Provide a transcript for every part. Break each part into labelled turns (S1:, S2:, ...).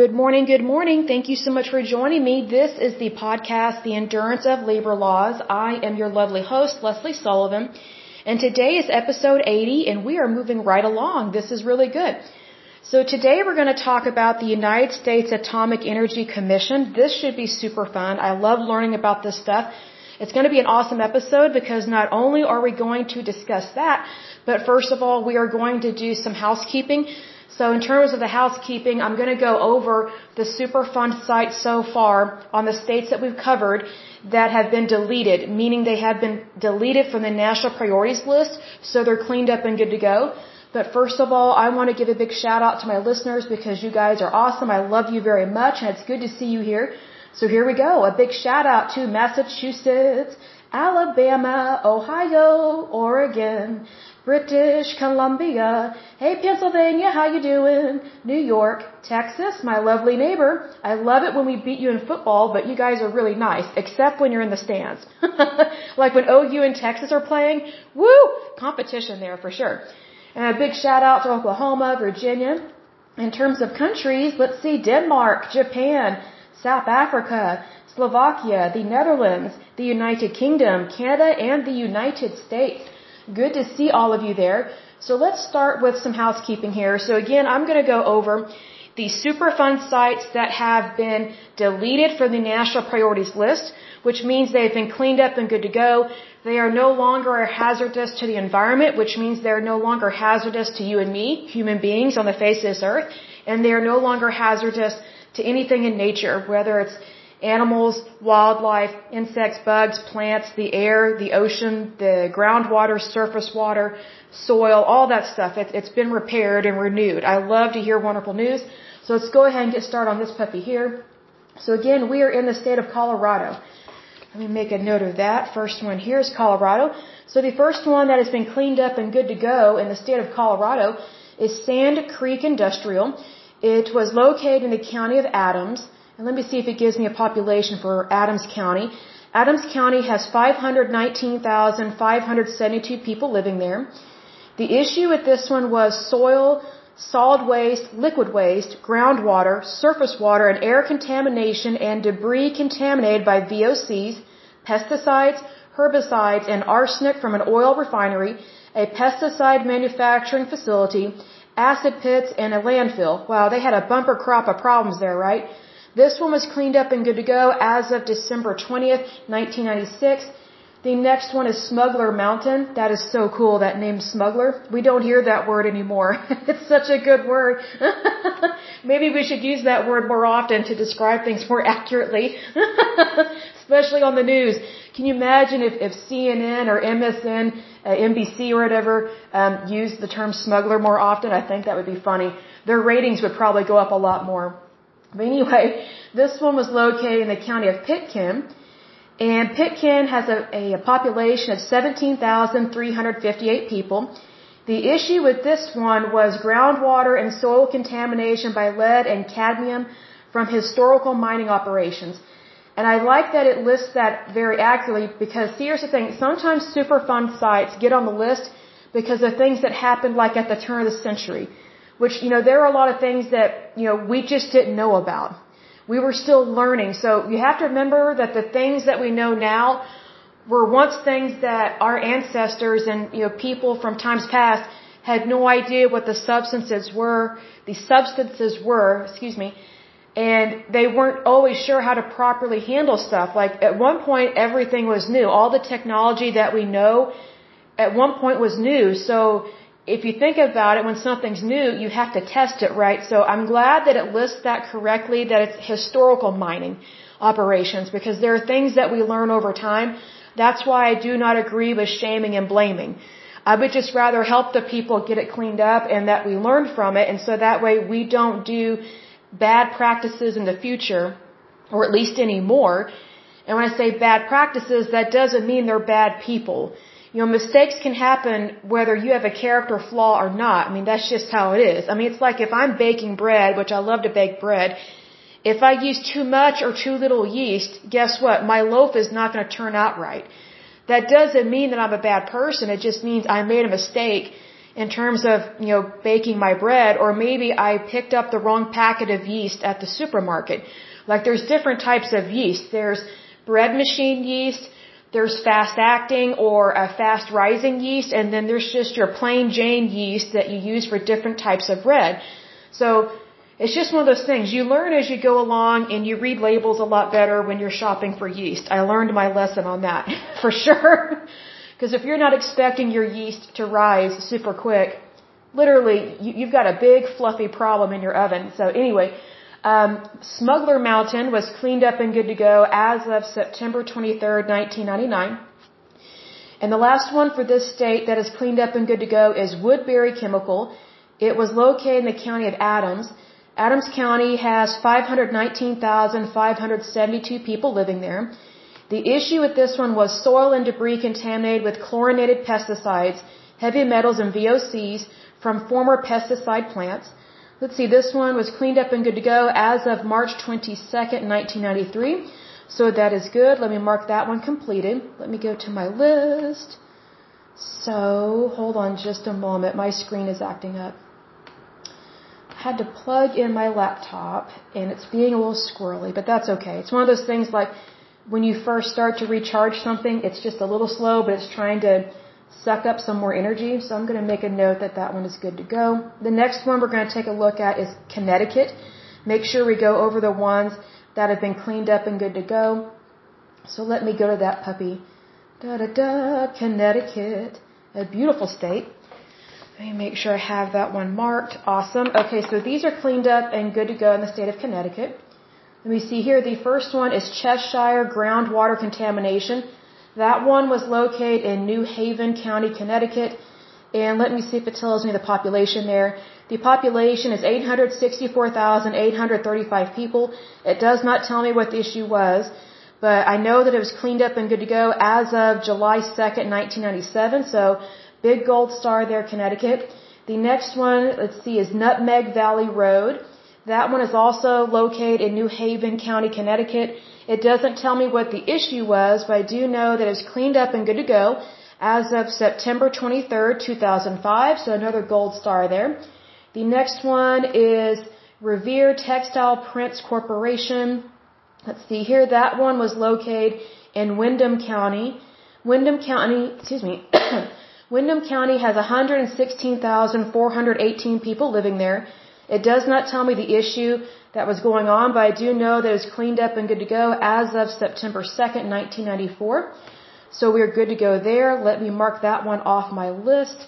S1: Good morning, good morning. Thank you so much for joining me. This is the podcast, The Endurance of Labor Laws. I am your lovely host, Leslie Sullivan. And today is episode 80 and we are moving right along. This is really good. So today we're going to talk about the United States Atomic Energy Commission. This should be super fun. I love learning about this stuff. It's going to be an awesome episode because not only are we going to discuss that, but first of all, we are going to do some housekeeping. So in terms of the housekeeping, I'm going to go over the Superfund sites so far on the states that we've covered that have been deleted, meaning they have been deleted from the national priorities list, so they're cleaned up and good to go. But first of all, I want to give a big shout out to my listeners because you guys are awesome. I love you very much and it's good to see you here. So here we go. A big shout out to Massachusetts, Alabama, Ohio, Oregon, British Columbia. Hey Pennsylvania, how you doing? New York, Texas, my lovely neighbor. I love it when we beat you in football, but you guys are really nice, except when you're in the stands. like when OU and Texas are playing. Woo! Competition there for sure. And a big shout out to Oklahoma, Virginia. In terms of countries, let's see Denmark, Japan, South Africa, Slovakia, the Netherlands, the United Kingdom, Canada, and the United States. Good to see all of you there. So let's start with some housekeeping here. So again, I'm going to go over the Superfund sites that have been deleted from the national priorities list, which means they've been cleaned up and good to go. They are no longer hazardous to the environment, which means they're no longer hazardous to you and me, human beings on the face of this earth, and they are no longer hazardous to anything in nature, whether it's animals, wildlife, insects, bugs, plants, the air, the ocean, the groundwater, surface water, soil, all that stuff. It, it's been repaired and renewed. I love to hear wonderful news. So let's go ahead and get started on this puppy here. So again, we are in the state of Colorado. Let me make a note of that. First one here is Colorado. So the first one that has been cleaned up and good to go in the state of Colorado is Sand Creek Industrial. It was located in the county of Adams. And let me see if it gives me a population for Adams County. Adams County has 519,572 people living there. The issue with this one was soil, solid waste, liquid waste, groundwater, surface water, and air contamination and debris contaminated by VOCs, pesticides, herbicides, and arsenic from an oil refinery, a pesticide manufacturing facility, acid pits, and a landfill. Wow, they had a bumper crop of problems there, right? This one was cleaned up and good to go as of December 20th, 1996. The next one is Smuggler Mountain. That is so cool, that name Smuggler. We don't hear that word anymore. it's such a good word. Maybe we should use that word more often to describe things more accurately. Especially on the news. Can you imagine if, if CNN or MSN, uh, NBC or whatever, um, used the term smuggler more often? I think that would be funny. Their ratings would probably go up a lot more. But anyway, this one was located in the county of Pitkin. And Pitkin has a, a population of 17,358 people. The issue with this one was groundwater and soil contamination by lead and cadmium from historical mining operations. And I like that it lists that very accurately because here's the thing, sometimes Superfund sites get on the list because of things that happened like at the turn of the century which, you know, there are a lot of things that, you know, we just didn't know about. We were still learning. So you have to remember that the things that we know now were once things that our ancestors and, you know, people from times past had no idea what the substances were, the substances were, excuse me, and they weren't always sure how to properly handle stuff. Like at one point everything was new. All the technology that we know at one point was new. So if you think about it, when something's new, you have to test it, right? So I'm glad that it lists that correctly, that it's historical mining operations, because there are things that we learn over time. That's why I do not agree with shaming and blaming. I would just rather help the people get it cleaned up and that we learn from it, and so that way we don't do bad practices in the future, or at least anymore. And when I say bad practices, that doesn't mean they're bad people. You know, mistakes can happen whether you have a character flaw or not. I mean, that's just how it is. I mean, it's like if I'm baking bread, which I love to bake bread, if I use too much or too little yeast, guess what? My loaf is not going to turn out right. That doesn't mean that I'm a bad person. It just means I made a mistake in terms of, you know, baking my bread, or maybe I picked up the wrong packet of yeast at the supermarket. Like there's different types of yeast. There's bread machine yeast, there's fast acting or a fast rising yeast, and then there's just your plain Jane yeast that you use for different types of bread. So it's just one of those things. You learn as you go along and you read labels a lot better when you're shopping for yeast. I learned my lesson on that for sure. Because if you're not expecting your yeast to rise super quick, literally you, you've got a big fluffy problem in your oven. So anyway, um, Smuggler Mountain was cleaned up and good to go as of September 23rd, 1999. And the last one for this state that is cleaned up and good to go is Woodbury Chemical. It was located in the county of Adams. Adams County has 519,572 people living there. The issue with this one was soil and debris contaminated with chlorinated pesticides, heavy metals, and VOCs from former pesticide plants. Let's see, this one was cleaned up and good to go as of March 22nd, 1993. So that is good. Let me mark that one completed. Let me go to my list. So, hold on just a moment. My screen is acting up. I had to plug in my laptop and it's being a little squirrely, but that's okay. It's one of those things like when you first start to recharge something, it's just a little slow, but it's trying to suck up some more energy. So I'm going to make a note that that one is good to go. The next one we're going to take a look at is Connecticut. Make sure we go over the ones that have been cleaned up and good to go. So let me go to that puppy. Da da da, Connecticut. A beautiful state. Let me make sure I have that one marked. Awesome. Okay, so these are cleaned up and good to go in the state of Connecticut. Let me see here. The first one is Cheshire groundwater contamination. That one was located in New Haven County, Connecticut. And let me see if it tells me the population there. The population is 864,835 people. It does not tell me what the issue was, but I know that it was cleaned up and good to go as of July 2nd, 1997. So big gold star there, Connecticut. The next one, let's see, is Nutmeg Valley Road. That one is also located in New Haven County, Connecticut. It doesn't tell me what the issue was, but I do know that it's cleaned up and good to go as of September 23rd, 2005. So another gold star there. The next one is Revere Textile Prints Corporation. Let's see here. That one was located in Windham County. Windham County, excuse me. Windham County has 116,418 people living there. It does not tell me the issue that was going on, but I do know that it was cleaned up and good to go as of September 2nd, 1994. So we're good to go there. Let me mark that one off my list.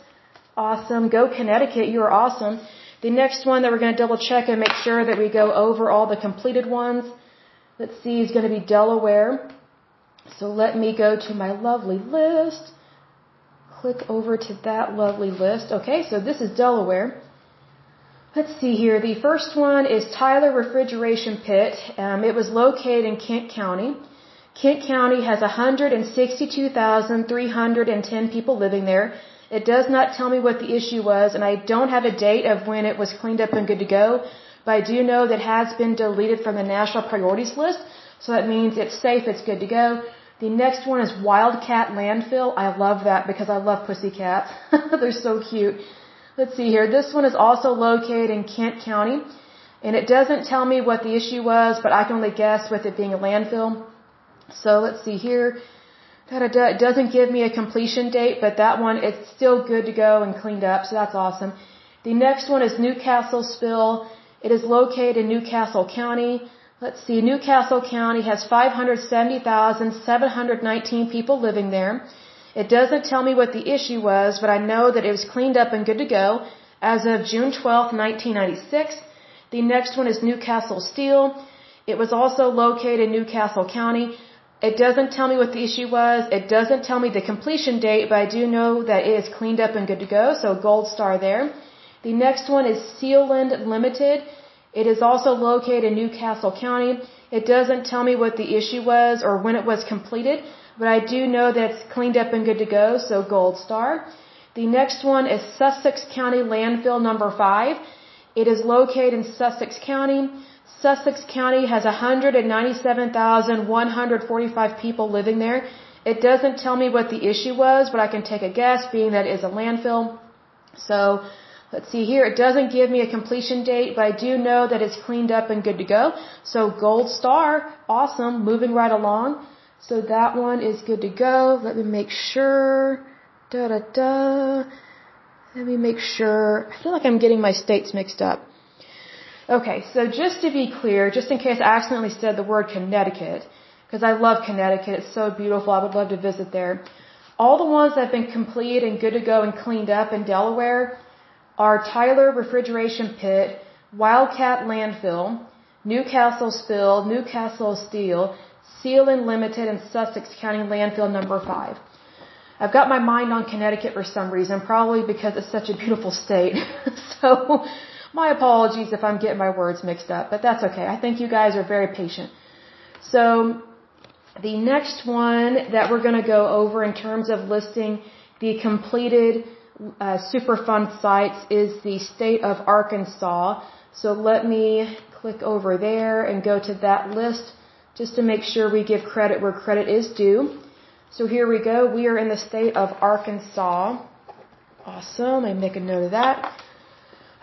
S1: Awesome. Go Connecticut. You are awesome. The next one that we're going to double check and make sure that we go over all the completed ones. Let's see, is going to be Delaware. So let me go to my lovely list. Click over to that lovely list. Okay, so this is Delaware. Let's see here. The first one is Tyler Refrigeration Pit. Um, it was located in Kent County. Kent County has 162,310 people living there. It does not tell me what the issue was, and I don't have a date of when it was cleaned up and good to go, but I do know that it has been deleted from the national priorities list, so that means it's safe, it's good to go. The next one is Wildcat Landfill. I love that because I love pussycats. They're so cute. Let's see here. This one is also located in Kent County. And it doesn't tell me what the issue was, but I can only guess with it being a landfill. So let's see here. It doesn't give me a completion date, but that one, it's still good to go and cleaned up, so that's awesome. The next one is Newcastle Spill. It is located in Newcastle County. Let's see, Newcastle County has 570,719 people living there. It doesn't tell me what the issue was, but I know that it was cleaned up and good to go as of June 12, 1996. The next one is Newcastle Steel. It was also located in Newcastle County. It doesn't tell me what the issue was. It doesn't tell me the completion date, but I do know that it is cleaned up and good to go, so gold star there. The next one is Sealand Limited. It is also located in Newcastle County. It doesn't tell me what the issue was or when it was completed, but I do know that it's cleaned up and good to go, so gold star. The next one is Sussex County Landfill number 5. It is located in Sussex County. Sussex County has 197,145 people living there. It doesn't tell me what the issue was, but I can take a guess, being that it is a landfill. So let's see here. It doesn't give me a completion date, but I do know that it's cleaned up and good to go. So gold star, awesome, moving right along. So that one is good to go. Let me make sure. Da da da. Let me make sure. I feel like I'm getting my states mixed up. Okay, so just to be clear, just in case I accidentally said the word Connecticut, because I love Connecticut, it's so beautiful, I would love to visit there. All the ones that have been completed and good to go and cleaned up in Delaware are Tyler Refrigeration Pit, Wildcat Landfill, Newcastle Spill, Newcastle Steel, Sealand Limited, in Sussex County Landfill number 5. I've got my mind on Connecticut for some reason, probably because it's such a beautiful state. so, my apologies if I'm getting my words mixed up, but that's okay. I think you guys are very patient. So, the next one that we're going to go over in terms of listing the completed uh, Superfund sites is the state of Arkansas. So let me click over there and go to that list just to make sure we give credit where credit is due. So here we go. We are in the state of Arkansas. Awesome. I make a note of that.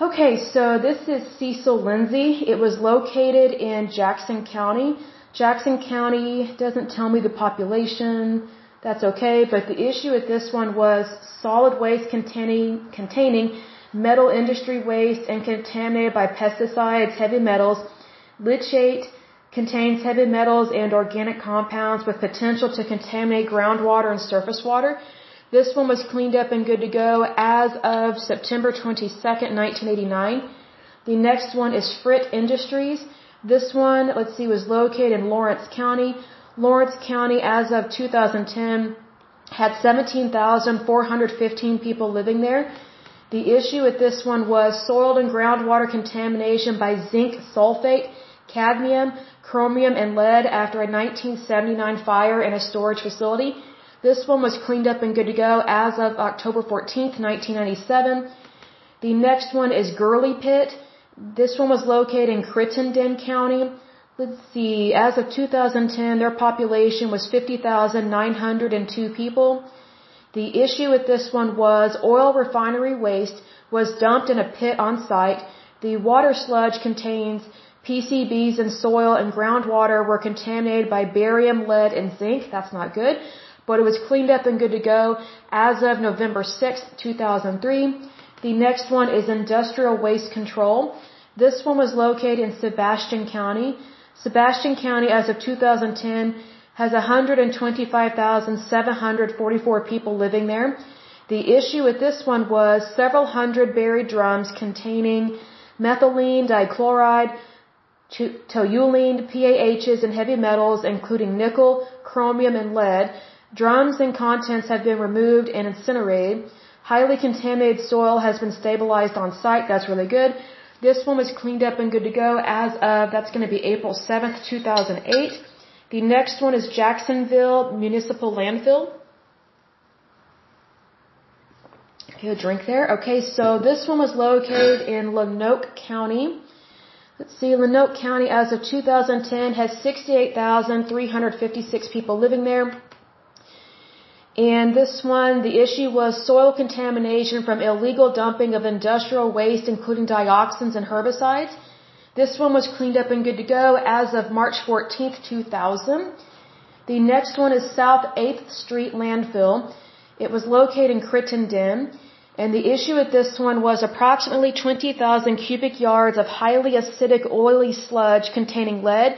S1: Okay, so this is Cecil Lindsey. It was located in Jackson County. Jackson County doesn't tell me the population. That's okay, but the issue with this one was solid waste containing, containing metal industry waste and contaminated by pesticides, heavy metals, leachate, contains heavy metals and organic compounds with potential to contaminate groundwater and surface water. This one was cleaned up and good to go as of September 22nd, 1989. The next one is Frit Industries. This one, let's see, was located in Lawrence County. Lawrence County, as of 2010, had 17,415 people living there. The issue with this one was soil and groundwater contamination by zinc sulfate, cadmium, chromium, and lead after a 1979 fire in a storage facility. This one was cleaned up and good to go as of October 14, 1997. The next one is Gurley Pit. This one was located in Crittenden County. Let's see, as of 2010, their population was 50,902 people. The issue with this one was oil refinery waste was dumped in a pit on site. The water sludge contains PCBs in soil and groundwater were contaminated by barium, lead, and zinc. That's not good. But it was cleaned up and good to go as of November 6, 2003. The next one is industrial waste control. This one was located in Sebastian County. Sebastian County, as of 2010, has 125,744 people living there. The issue with this one was several hundred buried drums containing methylene dichloride, toluene, PAHs, and heavy metals, including nickel, chromium, and lead. Drums and contents have been removed and incinerated. Highly contaminated soil has been stabilized on site. That's really good. This one was cleaned up and good to go as of, that's going to be April 7th, 2008. The next one is Jacksonville Municipal Landfill. Okay, a drink there. Okay, so this one was located in Lonoke County. Let's see, Lonoke County as of 2010 has 68,356 people living there. And this one, the issue was soil contamination from illegal dumping of industrial waste, including dioxins and herbicides. This one was cleaned up and good to go as of March 14th, 2000. The next one is South 8th Street Landfill. It was located in Crittenden. And the issue with this one was approximately 20,000 cubic yards of highly acidic oily sludge containing lead,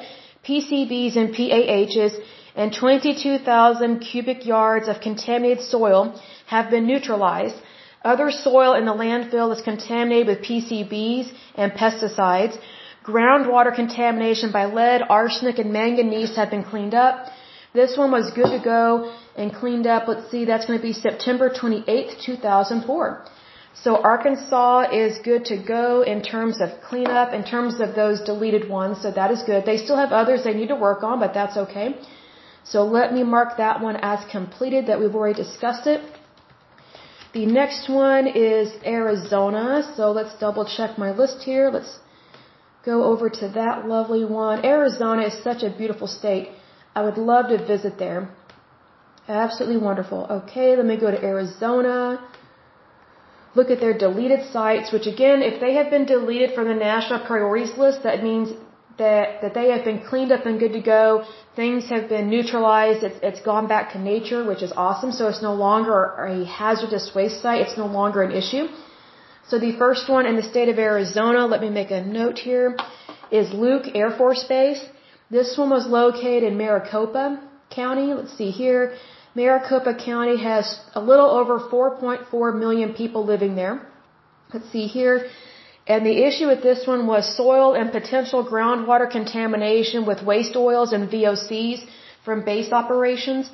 S1: PCBs, and PAHs, and 22,000 cubic yards of contaminated soil have been neutralized. Other soil in the landfill is contaminated with PCBs and pesticides. Groundwater contamination by lead, arsenic, and manganese have been cleaned up. This one was good to go and cleaned up. Let's see, that's going to be September 28th, 2004. So Arkansas is good to go in terms of cleanup, in terms of those deleted ones. So that is good. They still have others they need to work on, but that's okay. So let me mark that one as completed that we've already discussed it. The next one is Arizona. So let's double check my list here. Let's go over to that lovely one. Arizona is such a beautiful state. I would love to visit there. Absolutely wonderful. Okay, let me go to Arizona. look at their deleted sites, which again, if they have been deleted from the national priorities list, that means that, that they have been cleaned up and good to go. Things have been neutralized. It's, it's gone back to nature, which is awesome. So it's no longer a hazardous waste site. It's no longer an issue. So the first one in the state of Arizona, let me make a note here, is Luke Air Force Base. This one was located in Maricopa County. Let's see here. Maricopa County has a little over 4.4 million people living there. Let's see here. And the issue with this one was soil and potential groundwater contamination with waste oils and VOCs from base operations.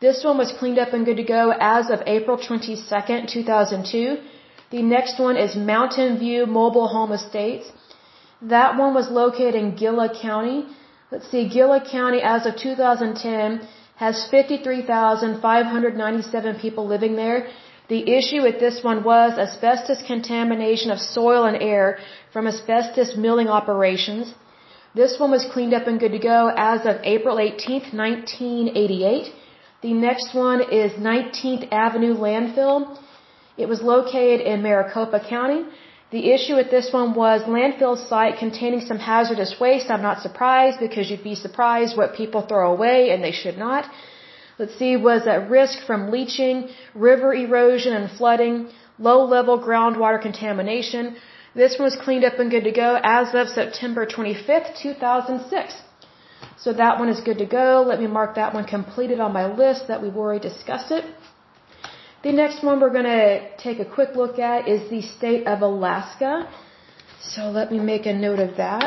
S1: This one was cleaned up and good to go as of April 22nd, 2002. The next one is Mountain View Mobile Home Estates. That one was located in Gila County. Let's see, Gila County as of 2010 has 53,597 people living there. The issue with this one was asbestos contamination of soil and air from asbestos milling operations. This one was cleaned up and good to go as of April 18, 1988. The next one is 19th Avenue Landfill. It was located in Maricopa County. The issue with this one was landfill site containing some hazardous waste. I'm not surprised because you'd be surprised what people throw away and they should not let's see, was at risk from leaching, river erosion and flooding, low level groundwater contamination. This one was cleaned up and good to go as of September 25th, 2006. So that one is good to go. Let me mark that one completed on my list that we've already discussed it. The next one we're going to take a quick look at is the state of Alaska. So let me make a note of that.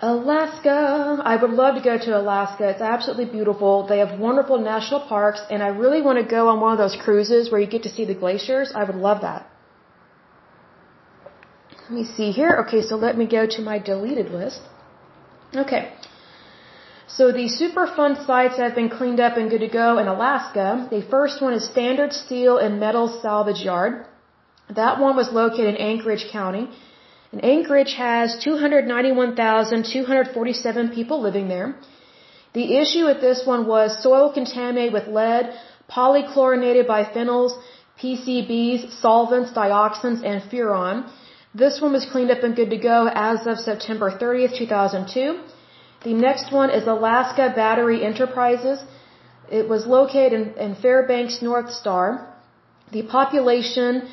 S1: Alaska. I would love to go to Alaska. It's absolutely beautiful. They have wonderful national parks, and I really want to go on one of those cruises where you get to see the glaciers. I would love that. Let me see here. Okay, so let me go to my deleted list. Okay. So the Superfund sites have been cleaned up and good to go in Alaska. The first one is Standard Steel and Metal Salvage Yard. That one was located in Anchorage County. And Anchorage has 291,247 people living there. The issue with this one was soil contaminated with lead, polychlorinated biphenyls, PCBs, solvents, dioxins, and furan. This one was cleaned up and good to go as of September 30th, 2002. The next one is Alaska Battery Enterprises. It was located in, in Fairbanks North Star. The population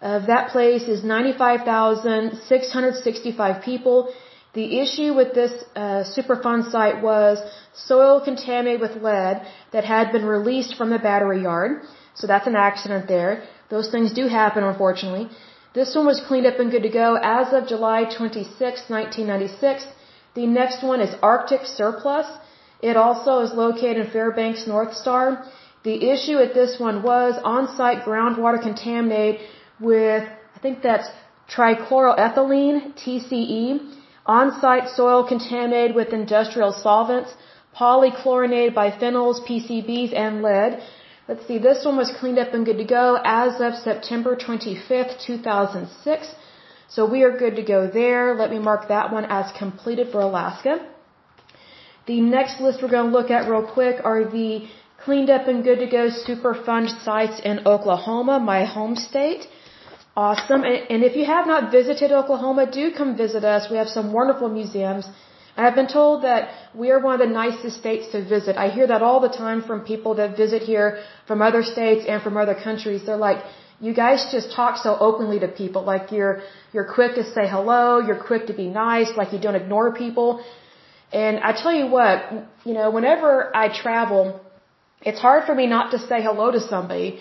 S1: of that place is 95,665 people. The issue with this uh, Superfund site was soil contaminated with lead that had been released from the battery yard. So that's an accident there. Those things do happen, unfortunately. This one was cleaned up and good to go as of July 26, 1996. The next one is Arctic Surplus. It also is located in Fairbanks North Star. The issue with this one was on-site groundwater contaminated with, I think that's trichloroethylene, TCE, on-site soil contaminated with industrial solvents, polychlorinated biphenyls, PCBs, and lead. Let's see, this one was cleaned up and good to go as of September 25th, 2006. So we are good to go there. Let me mark that one as completed for Alaska. The next list we're going to look at real quick are the cleaned up and good to go Superfund sites in Oklahoma, my home state. Awesome. And if you have not visited Oklahoma, do come visit us. We have some wonderful museums. I have been told that we are one of the nicest states to visit. I hear that all the time from people that visit here from other states and from other countries. They're like, you guys just talk so openly to people. Like you're, you're quick to say hello. You're quick to be nice. Like you don't ignore people. And I tell you what, you know, whenever I travel, it's hard for me not to say hello to somebody.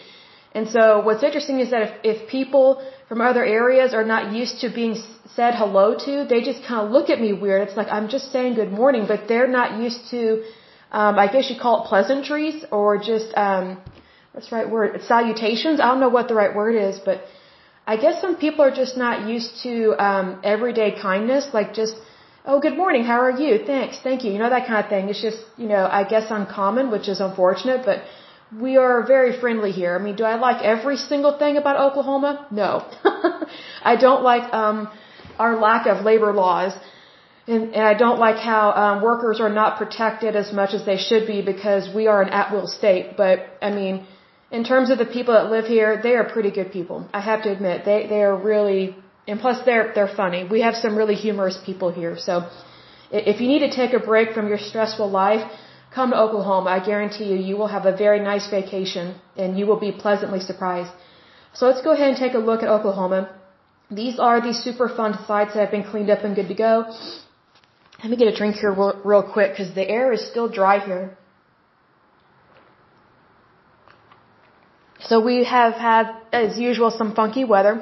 S1: And so what's interesting is that if, if people from other areas are not used to being said hello to, they just kind of look at me weird. It's like I'm just saying good morning, but they're not used to, um, I guess you call it pleasantries or just, um, what's the right word? Salutations. I don't know what the right word is, but I guess some people are just not used to um, everyday kindness, like just, oh, good morning, how are you? Thanks, thank you. You know that kind of thing. It's just, you know, I guess uncommon, which is unfortunate, but we are very friendly here. I mean, do I like every single thing about Oklahoma? No. I don't like um our lack of labor laws. And, and I don't like how um, workers are not protected as much as they should be because we are an at-will state. But I mean, in terms of the people that live here, they are pretty good people. I have to admit, they they are really, and plus they're they're funny. We have some really humorous people here. So, if you need to take a break from your stressful life, come to Oklahoma. I guarantee you, you will have a very nice vacation, and you will be pleasantly surprised. So let's go ahead and take a look at Oklahoma. These are the super fun sites that have been cleaned up and good to go. Let me get a drink here real, real quick because the air is still dry here. So we have had, as usual, some funky weather.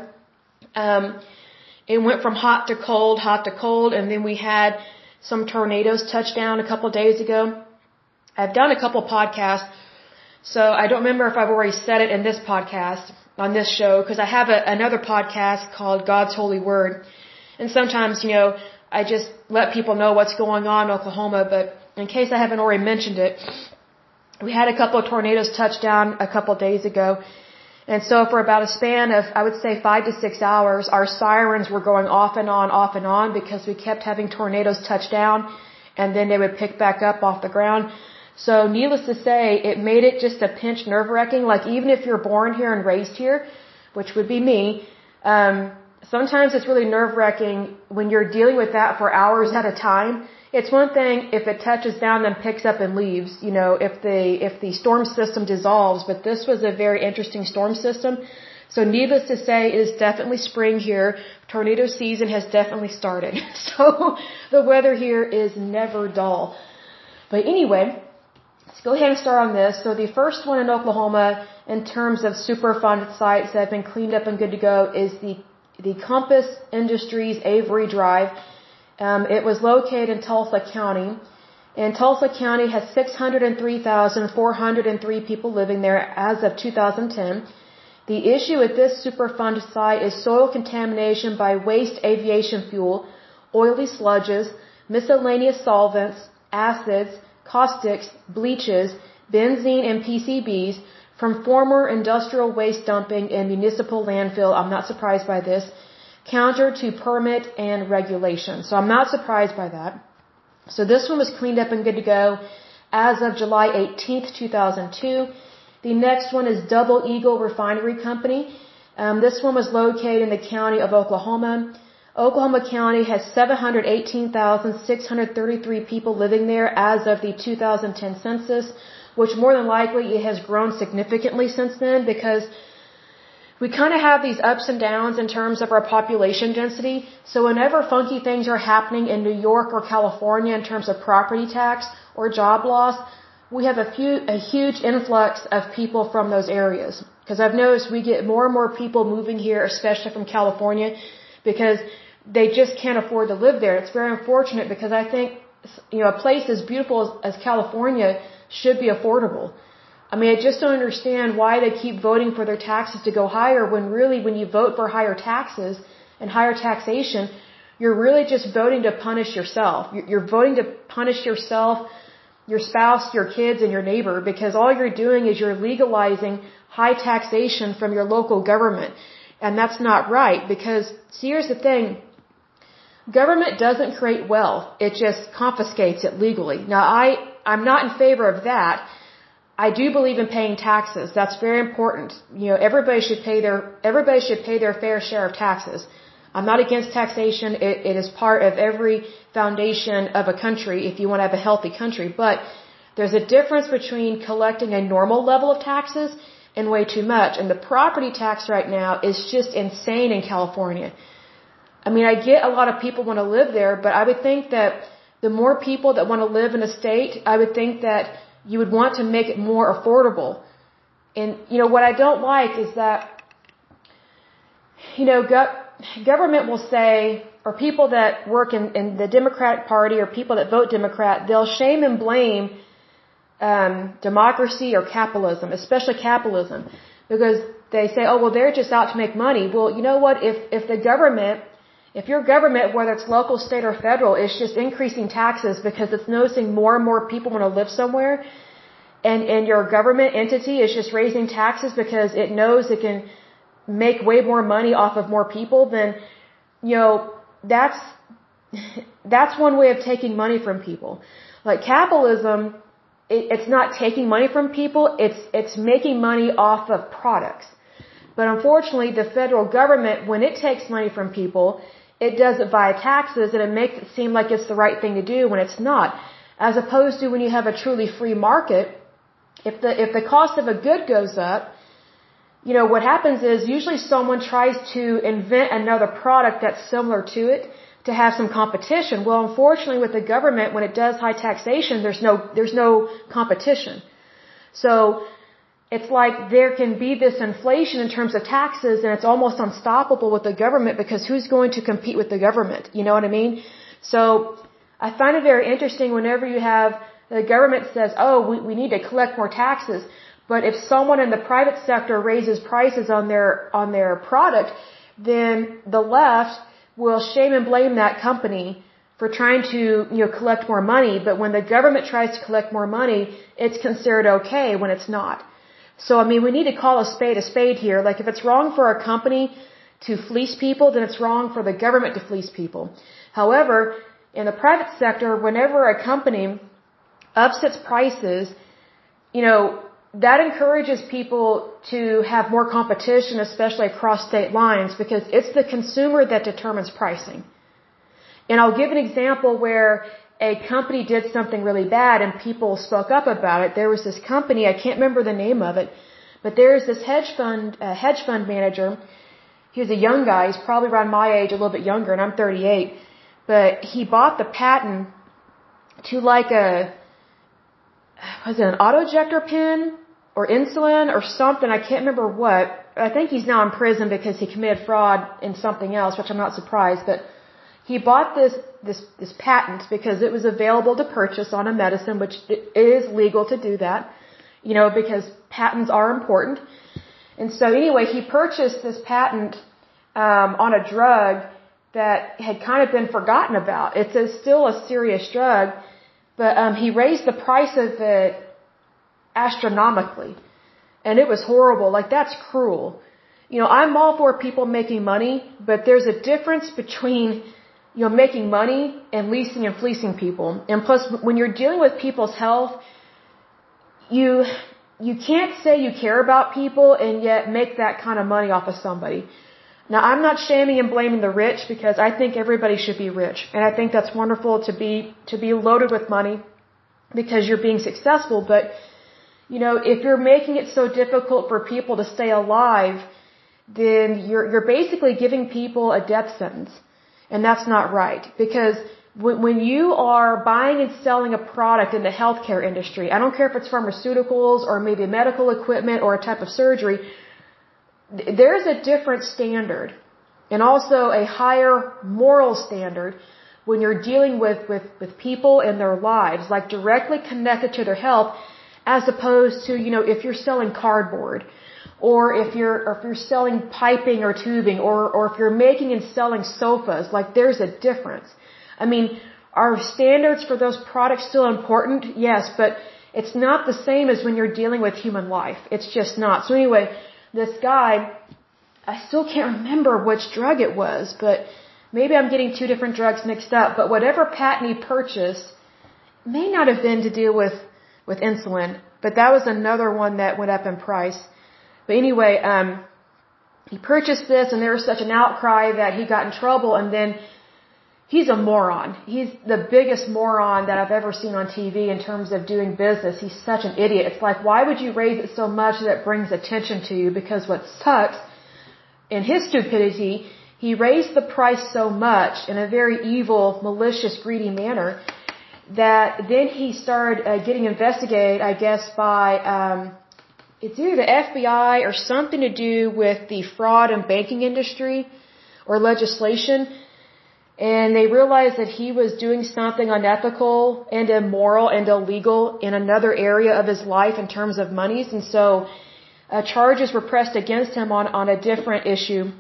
S1: Um, it went from hot to cold, hot to cold, and then we had some tornadoes touch down a couple days ago. I've done a couple podcasts, so I don't remember if I've already said it in this podcast, on this show, because I have a, another podcast called God's Holy Word. And sometimes, you know, I just let people know what's going on in Oklahoma, but in case I haven't already mentioned it, we had a couple of tornadoes touch down a couple days ago. And so for about a span of, I would say five to six hours, our sirens were going off and on, off and on because we kept having tornadoes touch down and then they would pick back up off the ground. So needless to say, it made it just a pinch nerve wracking. Like even if you're born here and raised here, which would be me, um, sometimes it's really nerve wracking when you're dealing with that for hours at a time it's one thing if it touches down and picks up and leaves, you know, if the if the storm system dissolves, but this was a very interesting storm system. So needless to say, it is definitely spring here. Tornado season has definitely started. So the weather here is never dull. But anyway, let's go ahead and start on this. So the first one in Oklahoma in terms of Superfund sites that have been cleaned up and good to go is the the Compass Industries Avery Drive. Um, it was located in Tulsa County. And Tulsa County has 603,403 people living there as of 2010. The issue at this Superfund site is soil contamination by waste aviation fuel, oily sludges, miscellaneous solvents, acids, caustics, bleaches, benzene, and PCBs from former industrial waste dumping and municipal landfill. I'm not surprised by this counter to permit and regulation. So I'm not surprised by that. So this one was cleaned up and good to go as of July 18th, 2002. The next one is Double Eagle Refinery Company. Um, this one was located in the county of Oklahoma. Oklahoma County has 718,633 people living there as of the 2010 census, which more than likely it has grown significantly since then because we kind of have these ups and downs in terms of our population density. So whenever funky things are happening in New York or California in terms of property tax or job loss, we have a few, a huge influx of people from those areas. Because I've noticed we get more and more people moving here, especially from California, because they just can't afford to live there. It's very unfortunate because I think, you know, a place as beautiful as, as California should be affordable. I mean, I just don't understand why they keep voting for their taxes to go higher when really when you vote for higher taxes and higher taxation, you're really just voting to punish yourself. You're voting to punish yourself, your spouse, your kids, and your neighbor because all you're doing is you're legalizing high taxation from your local government. And that's not right because, see, here's the thing. Government doesn't create wealth. It just confiscates it legally. Now, I, I'm not in favor of that I do believe in paying taxes. That's very important. You know, everybody should pay their everybody should pay their fair share of taxes. I'm not against taxation. It, it is part of every foundation of a country if you want to have a healthy country. But there's a difference between collecting a normal level of taxes and way too much. And the property tax right now is just insane in California. I mean, I get a lot of people want to live there, but I would think that the more people that want to live in a state, I would think that you would want to make it more affordable. And, you know, what I don't like is that, you know, go- government will say, or people that work in, in the Democratic Party or people that vote Democrat, they'll shame and blame um, democracy or capitalism, especially capitalism, because they say, oh, well, they're just out to make money. Well, you know what? If, if the government if your government, whether it's local, state, or federal, is just increasing taxes because it's noticing more and more people want to live somewhere, and, and your government entity is just raising taxes because it knows it can make way more money off of more people, then, you know, that's, that's one way of taking money from people. Like capitalism it, it's not taking money from people, it's, it's making money off of products. But unfortunately, the federal government, when it takes money from people, it does it via taxes and it makes it seem like it's the right thing to do when it's not. As opposed to when you have a truly free market, if the, if the cost of a good goes up, you know, what happens is usually someone tries to invent another product that's similar to it to have some competition. Well, unfortunately with the government, when it does high taxation, there's no, there's no competition. So, it's like there can be this inflation in terms of taxes and it's almost unstoppable with the government because who's going to compete with the government? You know what I mean? So I find it very interesting whenever you have the government says, oh, we, we need to collect more taxes. But if someone in the private sector raises prices on their, on their product, then the left will shame and blame that company for trying to, you know, collect more money. But when the government tries to collect more money, it's considered okay when it's not. So, I mean, we need to call a spade a spade here. Like, if it's wrong for a company to fleece people, then it's wrong for the government to fleece people. However, in the private sector, whenever a company ups its prices, you know, that encourages people to have more competition, especially across state lines, because it's the consumer that determines pricing. And I'll give an example where a company did something really bad and people spoke up about it. There was this company, I can't remember the name of it, but there's this hedge fund, uh, hedge fund manager. He was a young guy. He's probably around my age, a little bit younger, and I'm 38. But he bought the patent to like a, was it an auto-injector pen or insulin or something? I can't remember what. I think he's now in prison because he committed fraud in something else, which I'm not surprised, but he bought this, this, this patent because it was available to purchase on a medicine, which it is legal to do that, you know, because patents are important. And so anyway, he purchased this patent, um, on a drug that had kind of been forgotten about. It's a, still a serious drug, but, um, he raised the price of it astronomically. And it was horrible. Like, that's cruel. You know, I'm all for people making money, but there's a difference between you know, making money and leasing and fleecing people. And plus, when you're dealing with people's health, you, you can't say you care about people and yet make that kind of money off of somebody. Now, I'm not shaming and blaming the rich because I think everybody should be rich. And I think that's wonderful to be, to be loaded with money because you're being successful. But, you know, if you're making it so difficult for people to stay alive, then you're, you're basically giving people a death sentence. And that's not right. Because when when you are buying and selling a product in the healthcare industry, I don't care if it's pharmaceuticals or maybe medical equipment or a type of surgery, there's a different standard and also a higher moral standard when you're dealing with, with, with people and their lives, like directly connected to their health, as opposed to, you know, if you're selling cardboard or if you're or if you're selling piping or tubing or or if you're making and selling sofas like there's a difference. I mean are standards for those products still important? Yes but it's not the same as when you're dealing with human life. It's just not. So anyway this guy i still can't remember which drug it was but maybe i'm getting two different drugs mixed up but whatever patent he purchased may not have been to deal with with insulin but that was another one that went up in price but anyway, um, he purchased this and there was such an outcry that he got in trouble and then he's a moron. He's the biggest moron that I've ever seen on TV in terms of doing business. He's such an idiot. It's like, why would you raise it so much that it brings attention to you? Because what sucks in his stupidity, he raised the price so much in a very evil, malicious, greedy manner that then he started uh, getting investigated, I guess, by um, it's either the FBI or something to do with the fraud and banking industry or legislation. And they realized that he was doing something unethical and immoral and illegal in another area of his life in terms of monies. And so uh, charges were pressed against him on, on a different issue.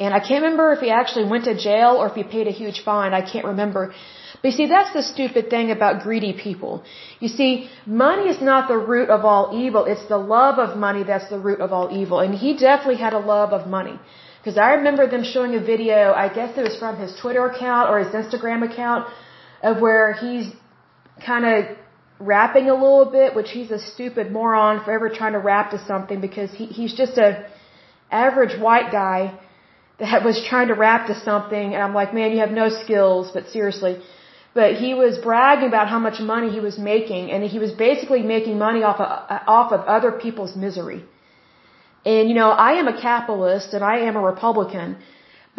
S1: And I can't remember if he actually went to jail or if he paid a huge fine. I can't remember. But you see, that's the stupid thing about greedy people. You see, money is not the root of all evil. It's the love of money that's the root of all evil. And he definitely had a love of money. Because I remember them showing a video, I guess it was from his Twitter account or his Instagram account, of where he's kind of rapping a little bit, which he's a stupid moron forever trying to rap to something because he, he's just a average white guy that was trying to rap to something. And I'm like, man, you have no skills, but seriously. But he was bragging about how much money he was making, and he was basically making money off of, off of other people's misery. And you know, I am a capitalist and I am a Republican,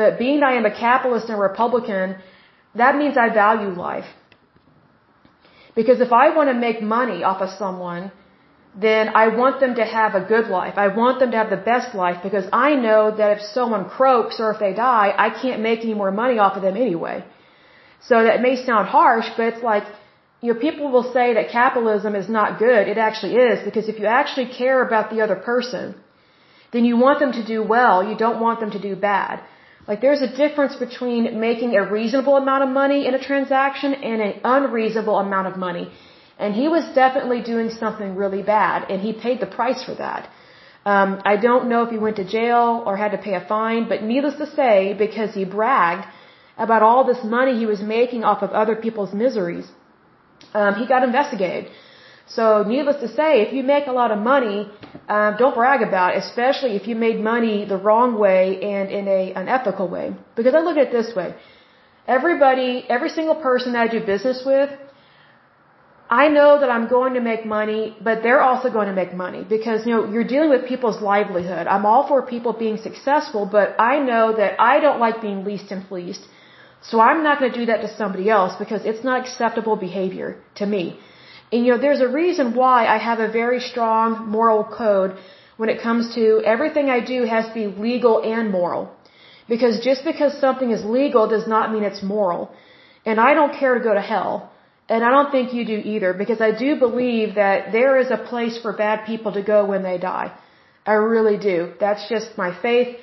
S1: but being I am a capitalist and a Republican, that means I value life. Because if I want to make money off of someone, then I want them to have a good life. I want them to have the best life because I know that if someone croaks or if they die, I can't make any more money off of them anyway. So that may sound harsh, but it's like, you know, people will say that capitalism is not good. It actually is because if you actually care about the other person, then you want them to do well. You don't want them to do bad. Like there's a difference between making a reasonable amount of money in a transaction and an unreasonable amount of money. And he was definitely doing something really bad, and he paid the price for that. Um, I don't know if he went to jail or had to pay a fine, but needless to say, because he bragged about all this money he was making off of other people's miseries, um, he got investigated. So, needless to say, if you make a lot of money, um, don't brag about it, especially if you made money the wrong way and in a unethical way. Because I look at it this way: everybody, every single person that I do business with, I know that I'm going to make money, but they're also going to make money because, you know, you're dealing with people's livelihood. I'm all for people being successful, but I know that I don't like being leased and fleeced. So I'm not going to do that to somebody else because it's not acceptable behavior to me. And, you know, there's a reason why I have a very strong moral code when it comes to everything I do has to be legal and moral. Because just because something is legal does not mean it's moral. And I don't care to go to hell. And I don't think you do either, because I do believe that there is a place for bad people to go when they die. I really do. That's just my faith.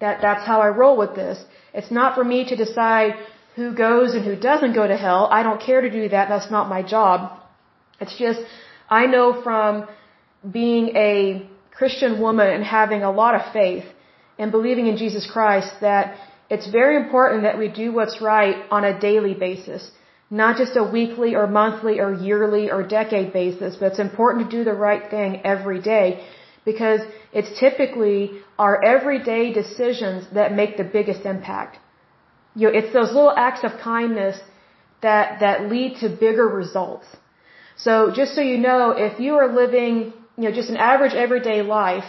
S1: That, that's how I roll with this. It's not for me to decide who goes and who doesn't go to hell. I don't care to do that. That's not my job. It's just, I know from being a Christian woman and having a lot of faith and believing in Jesus Christ that it's very important that we do what's right on a daily basis not just a weekly or monthly or yearly or decade basis, but it's important to do the right thing every day because it's typically our everyday decisions that make the biggest impact. You know, it's those little acts of kindness that, that lead to bigger results. So just so you know, if you are living, you know, just an average everyday life,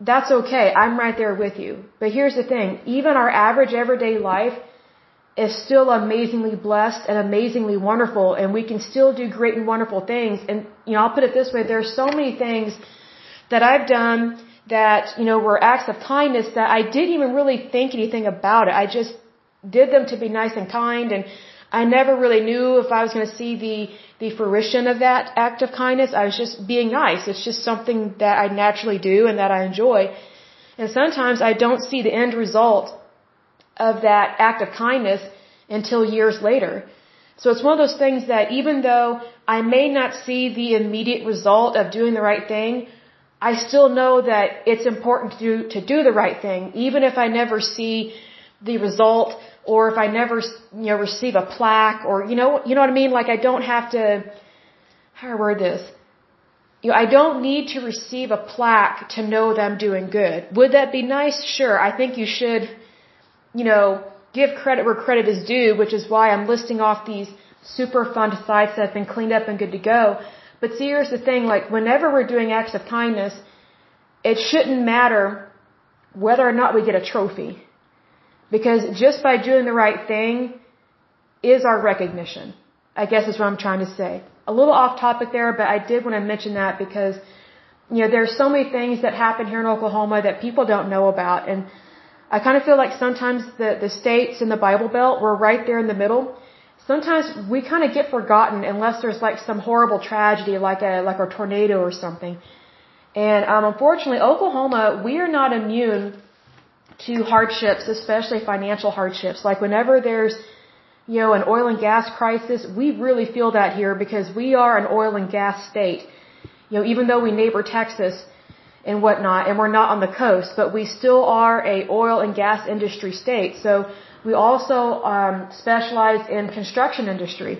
S1: that's okay. I'm right there with you. But here's the thing, even our average everyday life is still amazingly blessed and amazingly wonderful and we can still do great and wonderful things and you know I'll put it this way There are so many things that I've done that you know were acts of kindness that I didn't even really think anything about it. I just did them to be nice and kind and I never really knew if I was going to see the the fruition of that act of kindness. I was just being nice. It's just something that I naturally do and that I enjoy. And sometimes I don't see the end result of that act of kindness until years later. So it's one of those things that even though I may not see the immediate result of doing the right thing, I still know that it's important to do, to do the right thing, even if I never see the result or if I never, you know, receive a plaque or, you know, you know what I mean? Like I don't have to, how do I word this? You know, I don't need to receive a plaque to know that I'm doing good. Would that be nice? Sure. I think you should you know, give credit where credit is due, which is why I'm listing off these Superfund sites that have been cleaned up and good to go. But see, here's the thing, like, whenever we're doing acts of kindness, it shouldn't matter whether or not we get a trophy. Because just by doing the right thing is our recognition. I guess is what I'm trying to say. A little off topic there, but I did want to mention that because, you know, there's so many things that happen here in Oklahoma that people don't know about. And I kind of feel like sometimes the, the states in the Bible Belt, we're right there in the middle. Sometimes we kind of get forgotten unless there's like some horrible tragedy, like a like a tornado or something. And um, unfortunately, Oklahoma, we are not immune to hardships, especially financial hardships. Like whenever there's, you know, an oil and gas crisis, we really feel that here because we are an oil and gas state. You know, even though we neighbor Texas, and whatnot, and we're not on the coast, but we still are a oil and gas industry state. So we also um, specialize in construction industry.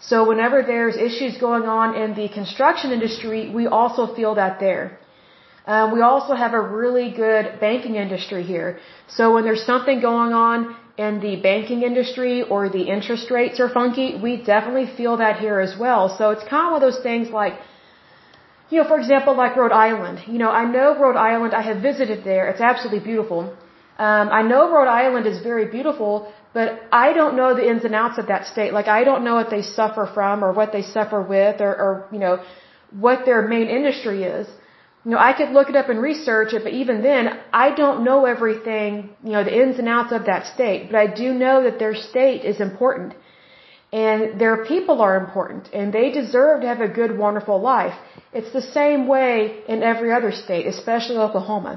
S1: So whenever there's issues going on in the construction industry, we also feel that there. Um, we also have a really good banking industry here. So when there's something going on in the banking industry or the interest rates are funky, we definitely feel that here as well. So it's kind of one of those things like, you know, for example, like Rhode Island. You know, I know Rhode Island, I have visited there. It's absolutely beautiful. Um, I know Rhode Island is very beautiful, but I don't know the ins and outs of that state. Like, I don't know what they suffer from or what they suffer with or, or you know, what their main industry is. You know, I could look it up and research it, but even then, I don't know everything, you know, the ins and outs of that state. But I do know that their state is important. And their people are important. And they deserve to have a good, wonderful life. It's the same way in every other state, especially Oklahoma.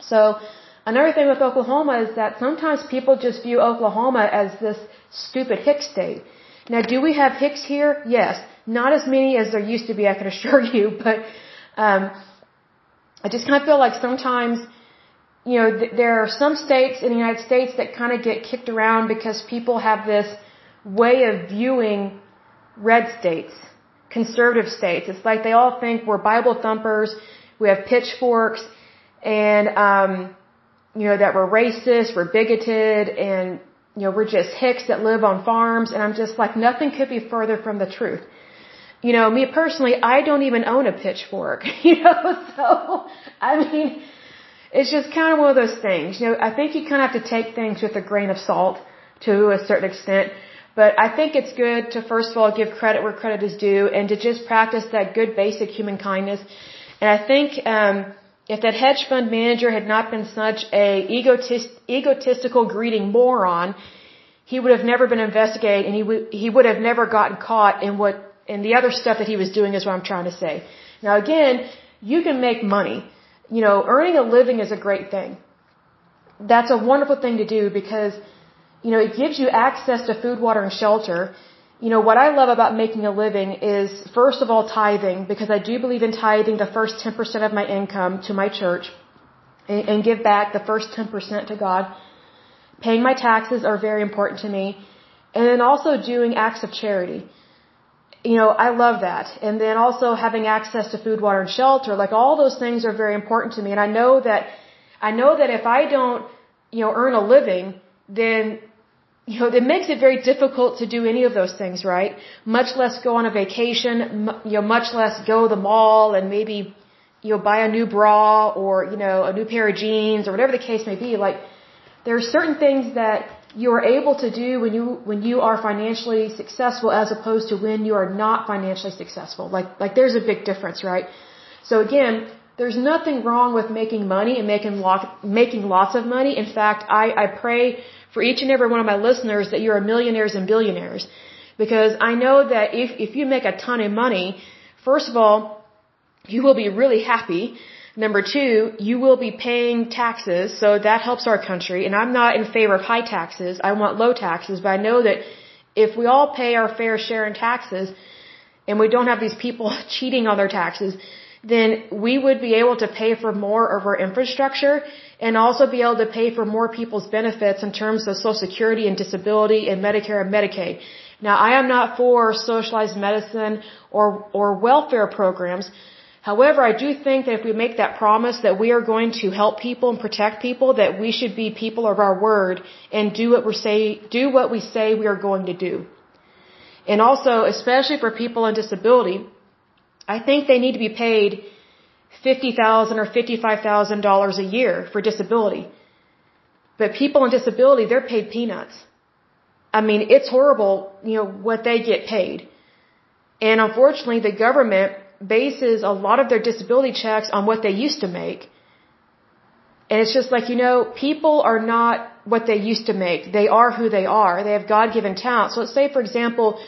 S1: So, another thing with Oklahoma is that sometimes people just view Oklahoma as this stupid hick state. Now, do we have hicks here? Yes. Not as many as there used to be, I can assure you, but, um, I just kind of feel like sometimes, you know, th- there are some states in the United States that kind of get kicked around because people have this way of viewing red states, conservative states. It's like they all think we're Bible thumpers, we have pitchforks, and, um, you know, that we're racist, we're bigoted, and, you know, we're just hicks that live on farms. And I'm just like, nothing could be further from the truth you know, me personally, I don't even own a pitchfork, you know, so, I mean, it's just kind of one of those things, you know, I think you kind of have to take things with a grain of salt to a certain extent, but I think it's good to first of all give credit where credit is due and to just practice that good basic human kindness. And I think, um, if that hedge fund manager had not been such a egotist, egotistical, greeting moron, he would have never been investigated and he would, he would have never gotten caught in what in the other stuff that he was doing is what I'm trying to say. Now again, you can make money. You know, earning a living is a great thing. That's a wonderful thing to do because, you know, it gives you access to food, water, and shelter. You know, what I love about making a living is, first of all, tithing, because I do believe in tithing the first 10% of my income to my church and, and give back the first 10% to God. Paying my taxes are very important to me. And then also doing acts of charity you know, I love that. And then also having access to food, water, and shelter, like all those things are very important to me. And I know that, I know that if I don't, you know, earn a living, then, you know, it makes it very difficult to do any of those things, right? Much less go on a vacation, you know, much less go to the mall and maybe, you know, buy a new bra or, you know, a new pair of jeans or whatever the case may be. Like, there are certain things that you are able to do when you when you are financially successful as opposed to when you are not financially successful. Like like there's a big difference, right? So again, there's nothing wrong with making money and making lot, making lots of money. In fact, I, I pray for each and every one of my listeners that you're millionaires and billionaires. Because I know that if, if you make a ton of money, first of all, you will be really happy Number two, you will be paying taxes, so that helps our country. And I'm not in favor of high taxes. I want low taxes, but I know that if we all pay our fair share in taxes, and we don't have these people cheating on their taxes, then we would be able to pay for more of our infrastructure and also be able to pay for more people's benefits in terms of Social Security and disability and Medicare and Medicaid. Now, I am not for socialized medicine or, or welfare programs, However, I do think that if we make that promise that we are going to help people and protect people, that we should be people of our word and do what we say, do what we say we are going to do. And also, especially for people on disability, I think they need to be paid 50,000 or $55,000 a year for disability. But people on disability, they're paid peanuts. I mean, it's horrible, you know, what they get paid. And unfortunately, the government bases a lot of their disability checks on what they used to make. And it's just like, you know, people are not what they used to make. They are who they are. They have God-given talent. So let's say, for example,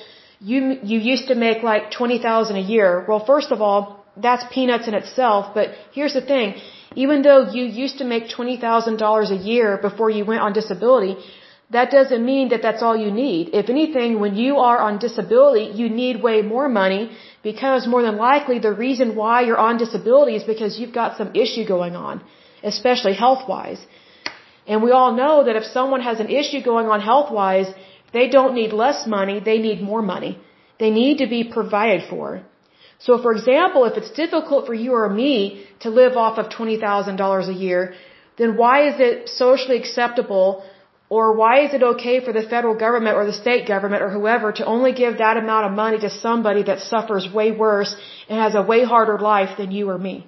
S1: you, you used to make like 20,000 a year. Well, first of all, that's peanuts in itself, but here's the thing. Even though you used to make $20,000 a year before you went on disability, that doesn't mean that that's all you need. If anything, when you are on disability, you need way more money because more than likely the reason why you're on disability is because you've got some issue going on, especially health-wise. And we all know that if someone has an issue going on health-wise, they don't need less money, they need more money. They need to be provided for. So for example, if it's difficult for you or me to live off of $20,000 a year, then why is it socially acceptable or why is it okay for the federal government or the state government or whoever to only give that amount of money to somebody that suffers way worse and has a way harder life than you or me?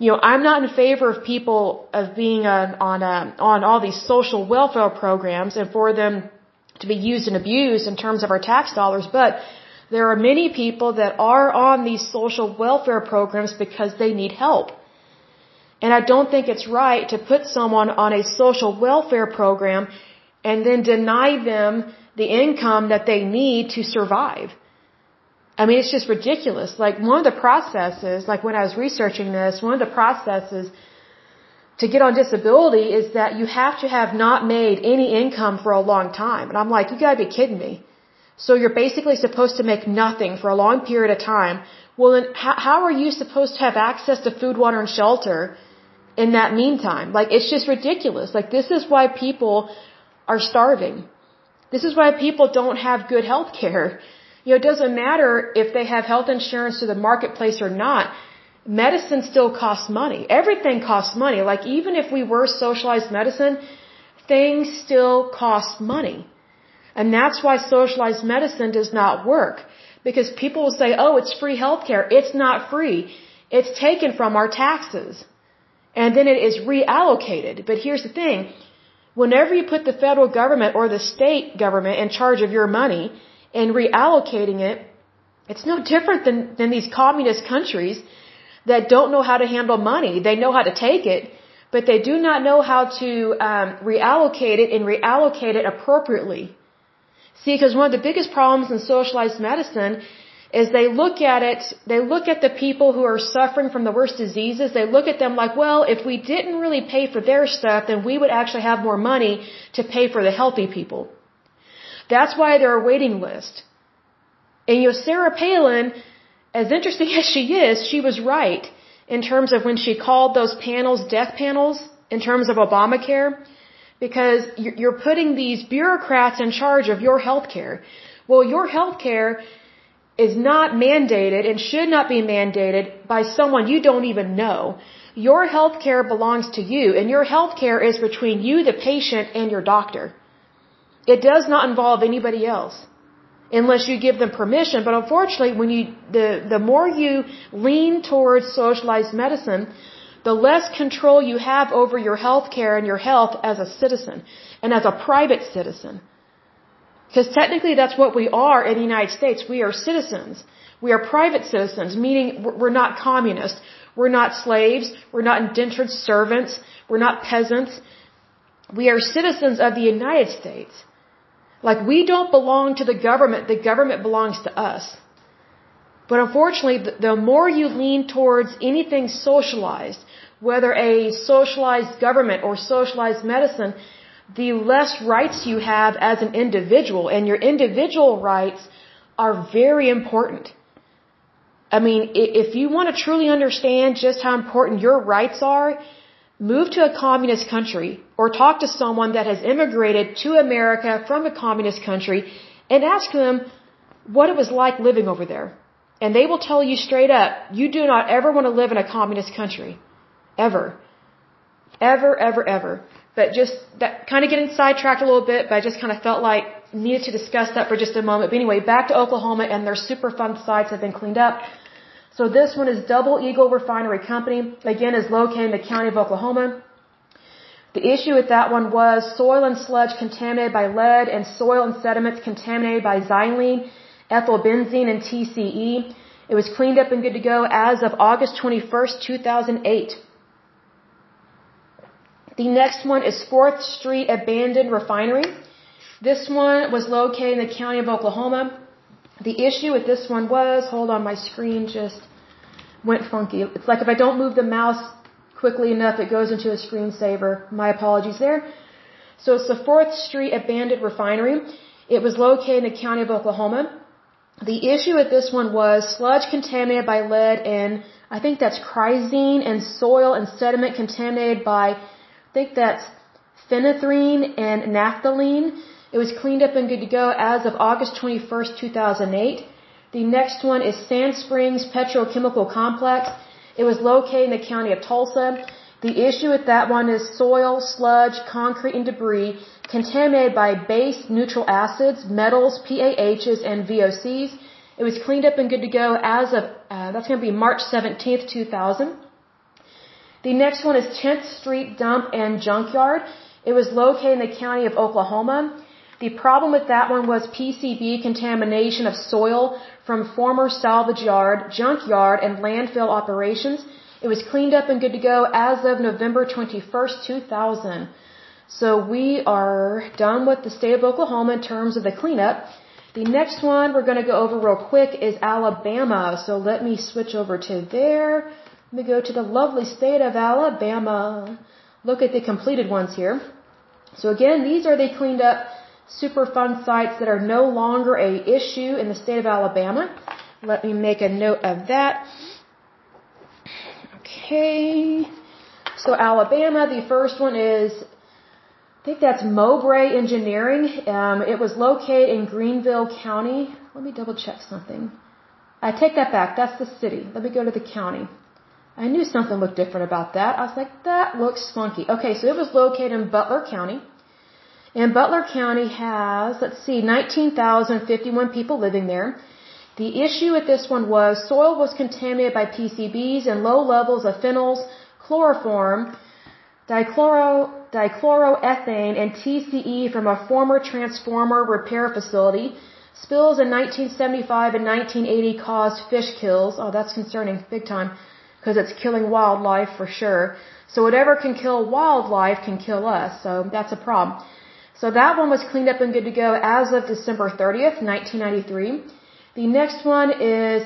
S1: You know, I'm not in favor of people of being on on, uh, on all these social welfare programs and for them to be used and abused in terms of our tax dollars, but there are many people that are on these social welfare programs because they need help. And I don't think it's right to put someone on a social welfare program and then deny them the income that they need to survive. I mean, it's just ridiculous. Like one of the processes, like when I was researching this, one of the processes to get on disability is that you have to have not made any income for a long time. And I'm like, you gotta be kidding me. So you're basically supposed to make nothing for a long period of time. Well, then how, are you supposed to have access to food, water, and shelter in that meantime. Like, it's just ridiculous. Like, this is why people are starving. This is why people don't have good health care. You know, it doesn't matter if they have health insurance to the marketplace or not. Medicine still costs money. Everything costs money. Like, even if we were socialized medicine, things still cost money. And that's why socialized medicine does not work. Because people will say, oh, it's free healthcare. It's not free. It's taken from our taxes and then it is reallocated. But here's the thing. Whenever you put the federal government or the state government in charge of your money and reallocating it, it's no different than, than these communist countries that don't know how to handle money. They know how to take it, but they do not know how to um, reallocate it and reallocate it appropriately. See, because one of the biggest problems in socialized medicine is they look at it, they look at the people who are suffering from the worst diseases, they look at them like, well, if we didn't really pay for their stuff, then we would actually have more money to pay for the healthy people. That's why there are waiting lists. And you know, Sarah Palin, as interesting as she is, she was right in terms of when she called those panels death panels in terms of Obamacare, because you're putting these bureaucrats in charge of your health care. Well, your health care is not mandated and should not be mandated by someone you don't even know. Your health care belongs to you, and your health care is between you, the patient, and your doctor. It does not involve anybody else. Unless you give them permission, but unfortunately, when you, the, the more you lean towards socialized medicine, the less control you have over your health care and your health as a citizen and as a private citizen. Because technically that's what we are in the United States. We are citizens. We are private citizens, meaning we're not communists. We're not slaves. We're not indentured servants. We're not peasants. We are citizens of the United States. Like we don't belong to the government. The government belongs to us. But unfortunately, the more you lean towards anything socialized, whether a socialized government or socialized medicine, the less rights you have as an individual, and your individual rights are very important. I mean, if you want to truly understand just how important your rights are, move to a communist country or talk to someone that has immigrated to America from a communist country and ask them what it was like living over there. And they will tell you straight up, you do not ever want to live in a communist country. Ever. Ever, ever, ever. But just that kind of getting sidetracked a little bit, but I just kind of felt like needed to discuss that for just a moment. But anyway, back to Oklahoma and their Superfund sites have been cleaned up. So this one is Double Eagle Refinery Company. Again, is located in the county of Oklahoma. The issue with that one was soil and sludge contaminated by lead and soil and sediments contaminated by xylene, ethylbenzene, and TCE. It was cleaned up and good to go as of August 21st, 2008. The next one is 4th Street Abandoned Refinery. This one was located in the county of Oklahoma. The issue with this one was, hold on, my screen just went funky. It's like if I don't move the mouse quickly enough, it goes into a screensaver. My apologies there. So it's the 4th Street Abandoned Refinery. It was located in the county of Oklahoma. The issue with this one was sludge contaminated by lead and I think that's chrysene and soil and sediment contaminated by think that's phenanthrene and naphthalene. It was cleaned up and good to go as of August 21st, 2008. The next one is Sand Springs Petrochemical Complex. It was located in the county of Tulsa. The issue with that one is soil, sludge, concrete, and debris contaminated by base neutral acids, metals, PAHs, and VOCs. It was cleaned up and good to go as of, uh, that's going to be March 17th, 2000. The next one is 10th Street Dump and Junkyard. It was located in the county of Oklahoma. The problem with that one was PCB contamination of soil from former salvage yard, junkyard, and landfill operations. It was cleaned up and good to go as of November 21st, 2000. So we are done with the state of Oklahoma in terms of the cleanup. The next one we're going to go over real quick is Alabama. So let me switch over to there. Let me go to the lovely state of Alabama. Look at the completed ones here. So again, these are the cleaned up Superfund sites that are no longer a issue in the state of Alabama. Let me make a note of that. Okay. So Alabama, the first one is, I think that's Mowbray Engineering. Um, it was located in Greenville County. Let me double check something. I take that back. That's the city. Let me go to the county. I knew something looked different about that. I was like, that looks funky. Okay, so it was located in Butler County. And Butler County has, let's see, 19,051 people living there. The issue with this one was soil was contaminated by PCBs and low levels of phenols, chloroform, dichloro, dichloroethane, and TCE from a former transformer repair facility. Spills in 1975 and 1980 caused fish kills. Oh, that's concerning, big time, because it's killing wildlife for sure. So whatever can kill wildlife can kill us. So that's a problem. So that one was cleaned up and good to go as of December 30th, 1993. The next one is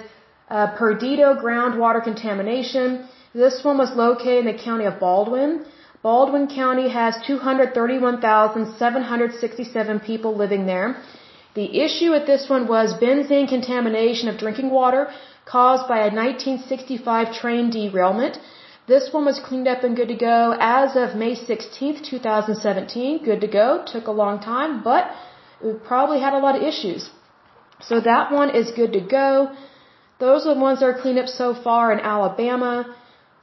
S1: uh, Perdido groundwater contamination. This one was located in the county of Baldwin. Baldwin County has 231,767 people living there. The issue with this one was benzene contamination of drinking water caused by a 1965 train derailment. This one was cleaned up and good to go as of May 16th, 2017. Good to go. Took a long time, but we probably had a lot of issues. So that one is good to go. Those are the ones that are cleaned up so far in Alabama.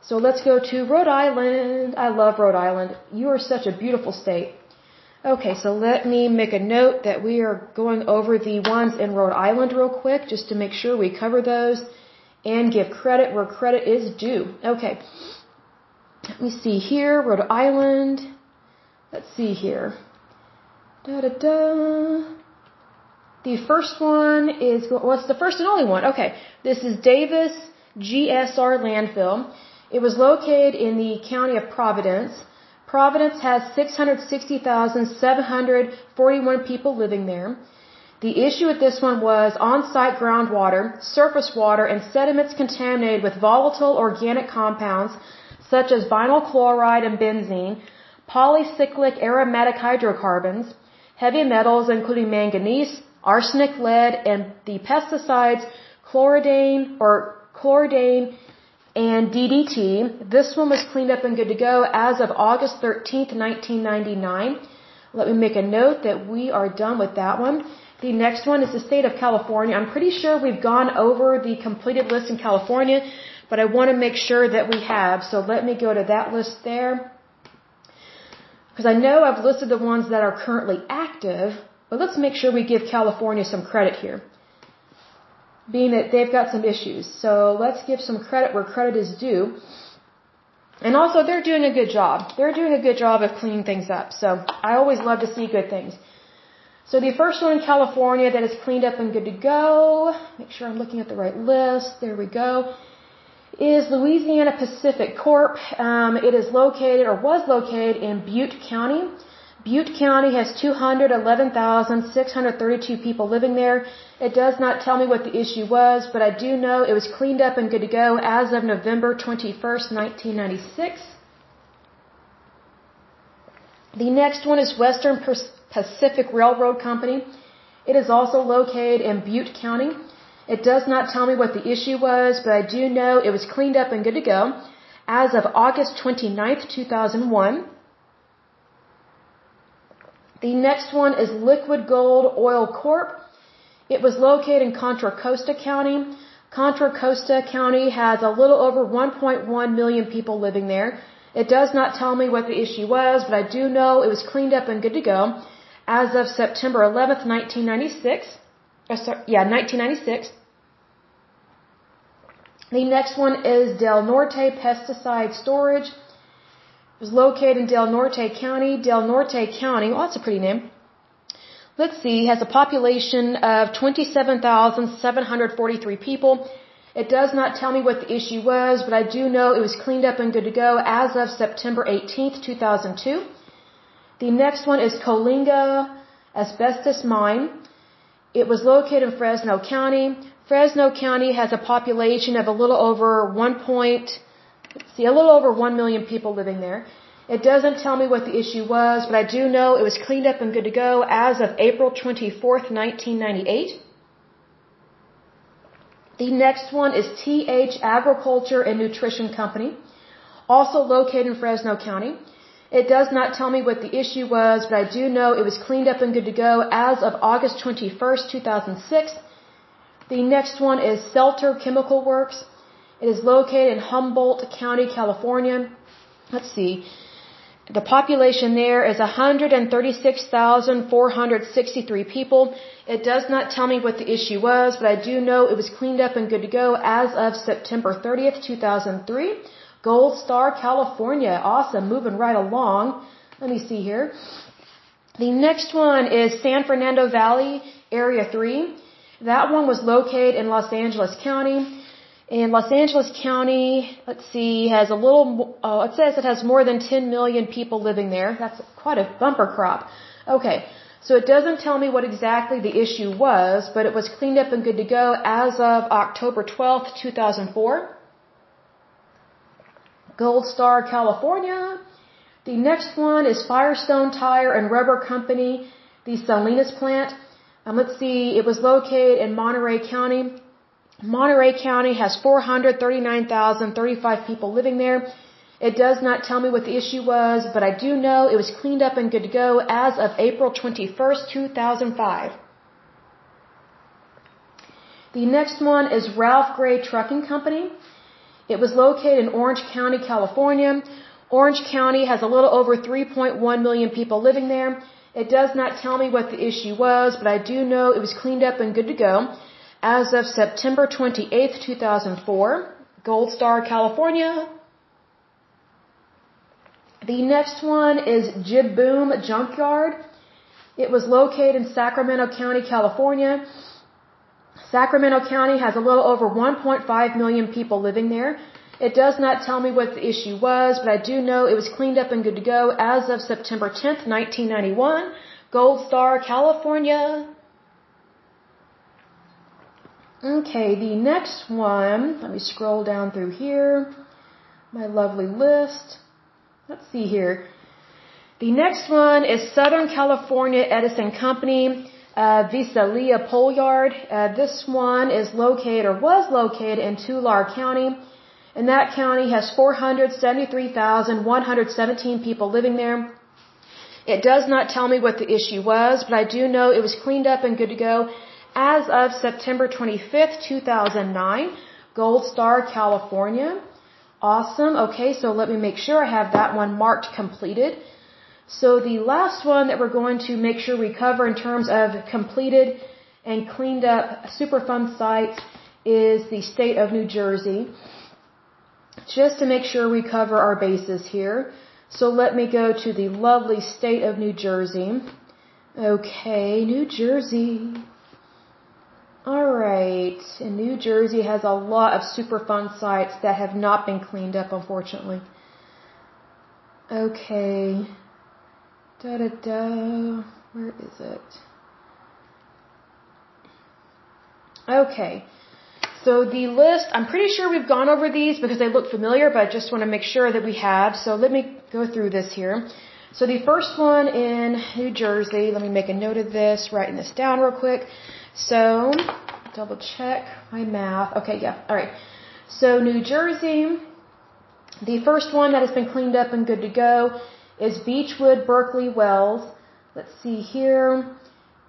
S1: So let's go to Rhode Island. I love Rhode Island. You are such a beautiful state. Okay, so let me make a note that we are going over the ones in Rhode Island real quick just to make sure we cover those and give credit where credit is due. Okay. Let me see here, Rhode Island. Let's see here. Da da da. The first one is, what's the first and only one? Okay. This is Davis GSR landfill. It was located in the county of Providence. Providence has 660,741 people living there. The issue with this one was on-site groundwater, surface water, and sediments contaminated with volatile organic compounds such as vinyl chloride and benzene, polycyclic aromatic hydrocarbons, heavy metals including manganese, arsenic, lead, and the pesticides chloridane or chloridane and DDT. This one was cleaned up and good to go as of August 13th, 1999. Let me make a note that we are done with that one. The next one is the state of California. I'm pretty sure we've gone over the completed list in California, but I want to make sure that we have. So let me go to that list there. Because I know I've listed the ones that are currently active, but let's make sure we give California some credit here. Being that they've got some issues. So let's give some credit where credit is due. And also, they're doing a good job. They're doing a good job of cleaning things up. So I always love to see good things. So the first one in California that is cleaned up and good to go, make sure I'm looking at the right list, there we go, is Louisiana Pacific Corp. Um, it is located or was located in Butte County. Butte County has 211,632 people living there. It does not tell me what the issue was, but I do know it was cleaned up and good to go as of November 21st, 1996. The next one is Western Pacific Railroad Company. It is also located in Butte County. It does not tell me what the issue was, but I do know it was cleaned up and good to go as of August 29th, 2001. The next one is Liquid Gold Oil Corp. It was located in Contra Costa County. Contra Costa County has a little over 1.1 million people living there. It does not tell me what the issue was, but I do know it was cleaned up and good to go as of September 11th, 1996. Uh, sorry, yeah, 1996. The next one is Del Norte Pesticide Storage. It was located in Del Norte County. Del Norte County, well, that's a pretty name. Let's see, has a population of 27,743 people. It does not tell me what the issue was, but I do know it was cleaned up and good to go as of September 18th, 2002. The next one is Coalinga Asbestos Mine. It was located in Fresno County. Fresno County has a population of a little over 1. Point, see, a little over 1 million people living there. It doesn't tell me what the issue was, but I do know it was cleaned up and good to go as of April 24th, 1998. The next one is TH Agriculture and Nutrition Company, also located in Fresno County. It does not tell me what the issue was, but I do know it was cleaned up and good to go as of August 21st, 2006. The next one is Celtor Chemical Works. It is located in Humboldt County, California. Let's see. The population there is 136,463 people. It does not tell me what the issue was, but I do know it was cleaned up and good to go as of September 30th, 2003. Gold Star, California. Awesome. Moving right along. Let me see here. The next one is San Fernando Valley, Area 3. That one was located in Los Angeles County. And Los Angeles County, let's see, has a little, oh, it says it has more than 10 million people living there. That's quite a bumper crop. Okay, so it doesn't tell me what exactly the issue was, but it was cleaned up and good to go as of October 12th, 2004. Gold Star, California. The next one is Firestone Tire and Rubber Company, the Salinas plant. Um, let's see, it was located in Monterey County. Monterey County has 439,035 people living there. It does not tell me what the issue was, but I do know it was cleaned up and good to go as of April 21st, 2005. The next one is Ralph Gray Trucking Company. It was located in Orange County, California. Orange County has a little over 3.1 million people living there. It does not tell me what the issue was, but I do know it was cleaned up and good to go as of September 28, 2004, Gold Star, California. The next one is Jib-Boom Junkyard. It was located in Sacramento County, California. Sacramento County has a little over 1.5 million people living there. It does not tell me what the issue was, but I do know it was cleaned up and good to go as of September 10th, 1991. Gold Star, California. Okay, the next one, let me scroll down through here. My lovely list. Let's see here. The next one is Southern California Edison Company, uh, Visalia Pole Yard. Uh, this one is located or was located in Tulare County. And that county has 473,117 people living there. It does not tell me what the issue was, but I do know it was cleaned up and good to go as of September 25th, 2009, Gold Star, California. Awesome. Okay, so let me make sure I have that one marked completed. So the last one that we're going to make sure we cover in terms of completed and cleaned up Superfund sites is the state of New Jersey. Just to make sure we cover our bases here. So let me go to the lovely state of New Jersey. Okay, New Jersey. Alright, and New Jersey has a lot of Superfund sites that have not been cleaned up, unfortunately. Okay. Da da da. Where is it? Okay. So the list, I'm pretty sure we've gone over these because they look familiar, but I just want to make sure that we have. So let me go through this here. So the first one in New Jersey, let me make a note of this, writing this down real quick. So, double check my math. Okay, yeah, alright. So, New Jersey, the first one that has been cleaned up and good to go is Beachwood Berkeley Wells. let's see here.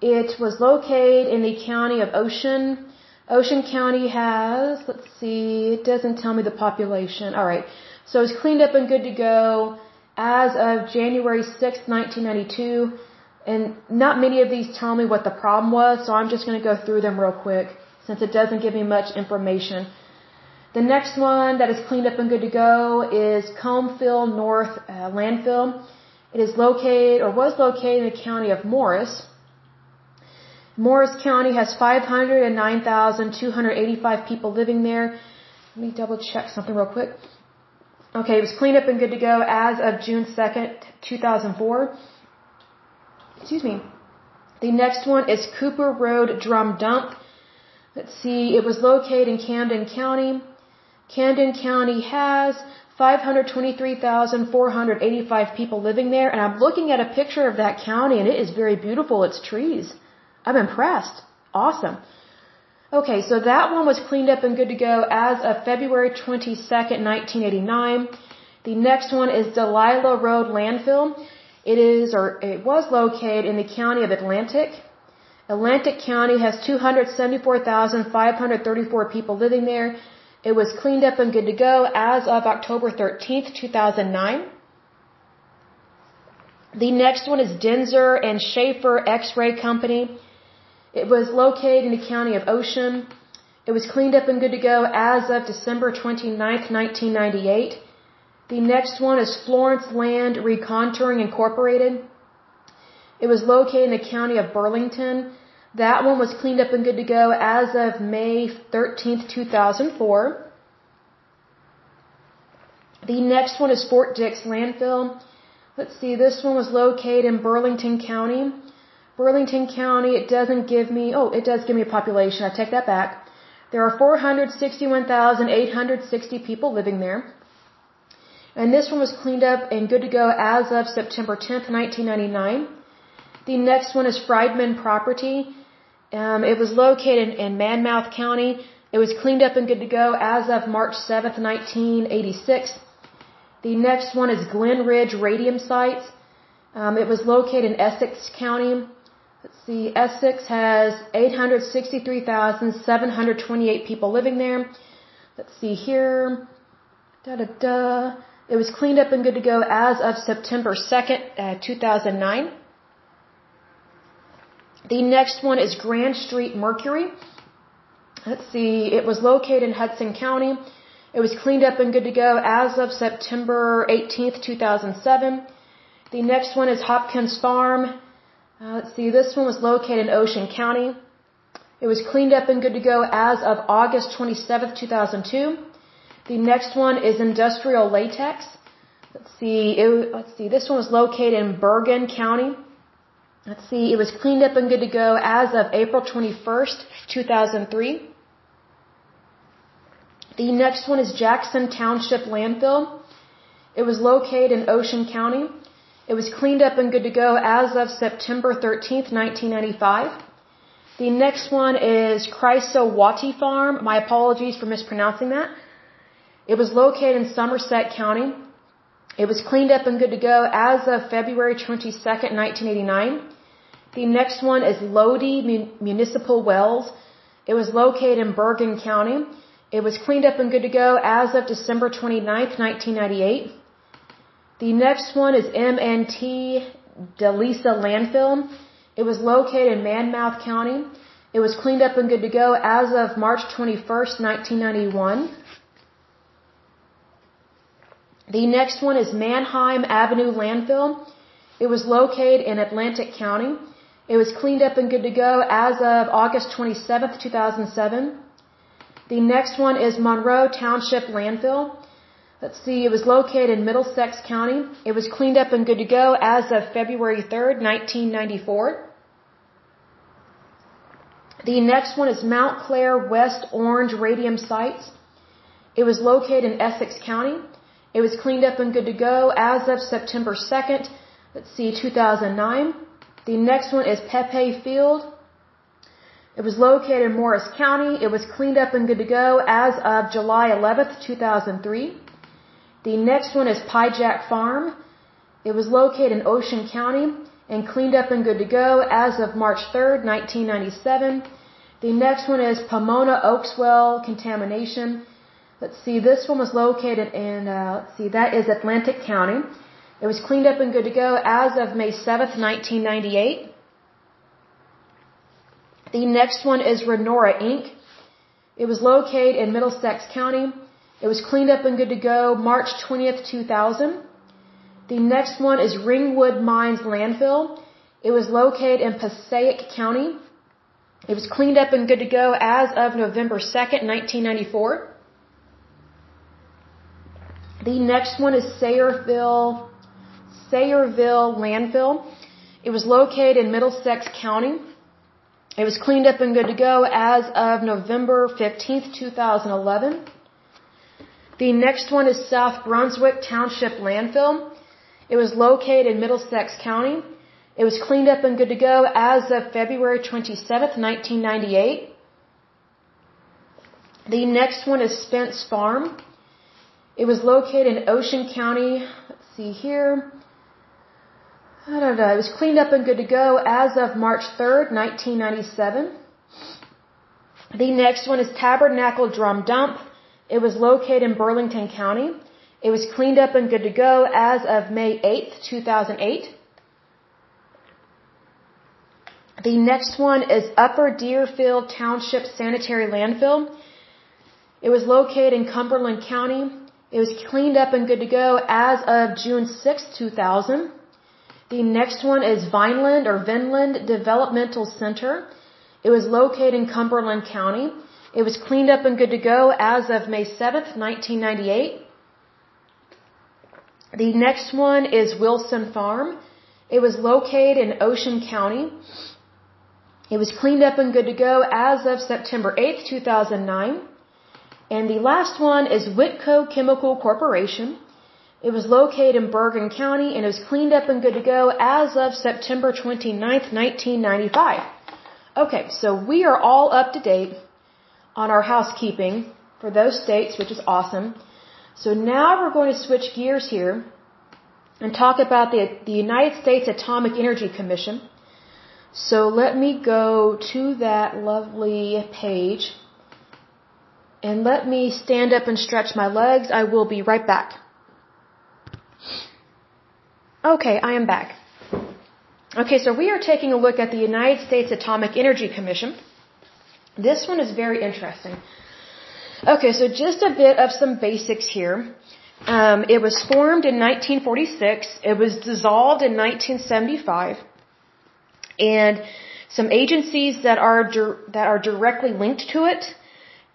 S1: It was located in the county of Ocean. Ocean County has, let's see, it doesn't tell me the population. Alright, so it's cleaned up and good to go as of January 6, 1992. And not many of these tell me what the problem was, so I'm just going to go through them real quick since it doesn't give me much information. The next one that is cleaned up and good to go is Combe Fill North uh, Landfill. It is located or was located in the county of Morris. Morris County has 509,285 people living there. Let me double check something real quick. Okay, it was cleaned up and good to go as of June 2nd, 2004. Excuse me. The next one is Cooper Road Drum Dump. Let's see, it was located in Camden County. Camden County has 523,485 people living there, and I'm looking at a picture of that county, and it is very beautiful. It's trees. I'm impressed. Awesome. Okay, so that one was cleaned up and good to go as of February 22nd, 1989. The next one is Delilah Road Landfill. It is, or it was located in the county of Atlantic. Atlantic County has 274,534 people living there. It was cleaned up and good to go as of October 13th, 2009. The next one is Denzer and Schaefer X-Ray Company. It was located in the county of Ocean. It was cleaned up and good to go as of December 29th, 1998. The next one is Florence Land Recontouring Incorporated. It was located in the county of Burlington. That one was cleaned up and good to go as of May 13th, 2004. The next one is Fort Dix Landfill. Let's see, this one was located in Burlington County. Burlington County, it doesn't give me, oh, it does give me a population. I take that back. There are 461,860 people living there. And this one was cleaned up and good to go as of September 10th, 1999. The next one is Friedman Property. Um, it was located in Monmouth County. It was cleaned up and good to go as of March 7th, 1986. The next one is Glen Ridge Radium Sites. Um, it was located in Essex County. Let's see, Essex has 863,728 people living there. Let's see here. Da da da. It was cleaned up and good to go as of September 2nd, uh, 2009. The next one is Grand Street Mercury. Let's see, it was located in Hudson County. It was cleaned up and good to go as of September 18th, 2007. The next one is Hopkins Farm. Uh, let's see, this one was located in Ocean County. It was cleaned up and good to go as of August 27th, 2002. The next one is Industrial Latex. Let's see, it, let's see, this one was located in Bergen County. Let's see, it was cleaned up and good to go as of April 21st, 2003. The next one is Jackson Township Landfill. It was located in Ocean County. It was cleaned up and good to go as of September 13th, 1995. The next one is Krysowaty Farm. My apologies for mispronouncing that. It was located in Somerset County. It was cleaned up and good to go as of February 22nd, 1989. The next one is Lodi Municipal Wells. It was located in Bergen County. It was cleaned up and good to go as of December 29th, 1998. The next one is MNT Delisa Landfill. It was located in Monmouth County. It was cleaned up and good to go as of March 21st, 1991. The next one is Mannheim Avenue Landfill. It was located in Atlantic County. It was cleaned up and good to go as of August 27, 2007. The next one is Monroe Township Landfill. Let's see, it was located in Middlesex County. It was cleaned up and good to go as of February 3, 1994. The next one is Montclair West Orange Radium Sites. It was located in Essex County. It was cleaned up and good to go as of September 2nd, let's see, 2009. The next one is Pepe Field. It was located in Morris County. It was cleaned up and good to go as of July 11th, 2003. The next one is Pijak Farm. It was located in Ocean County. and cleaned up and good to go as of March 3rd, 1997. The next one is Pomona Oakswell contamination. Let's see, this one was located in, uh, let's see, that is Atlantic County. It was cleaned up and good to go as of May 7th, 1998. The next one is Renora Inc. It was located in Middlesex County. It was cleaned up and good to go March 20th, 2000. The next one is Ringwood Mines Landfill. It was located in Passaic County. It was cleaned up and good to go as of November 2nd, 1994. The next one is Sayreville, Sayreville Landfill. It was located in Middlesex County. It was cleaned up and good to go as of November 15th, 2011. The next one is South Brunswick Township Landfill. It was located in Middlesex County. It was cleaned up and good to go as of February 27th, 1998. The next one is Spence Farm. It was located in Ocean County. Let's see here. I don't know. It was cleaned up and good to go as of March 3rd, 1997. The next one is Tabernacle Drum Dump. It was located in Burlington County. It was cleaned up and good to go as of May 8th, 2008. The next one is Upper Deerfield Township Sanitary Landfill. It was located in Cumberland County. It was cleaned up and good to go as of June 6, 2000. The next one is Vineland or Vinland Developmental Center. It was located in Cumberland County. It was cleaned up and good to go as of May 7th, 1998. The next one is Wilson Farm. It was located in Ocean County. It was cleaned up and good to go as of September 8th, 2009. And the last one is Witco Chemical Corporation. It was located in Bergen County and it was cleaned up and good to go as of September 29th, 1995. Okay, so we are all up to date on our housekeeping for those states, which is awesome. So now we're going to switch gears here and talk about the, the United States Atomic Energy Commission. So let me go to that lovely page and let me stand up and stretch my legs. I will be right back. Okay, I am back. Okay, so we are taking a look at the United States Atomic Energy Commission. This one is very interesting. Okay, so just a bit of some basics here. Um, it was formed in 1946. It was dissolved in 1975, and some agencies that are that are directly linked to it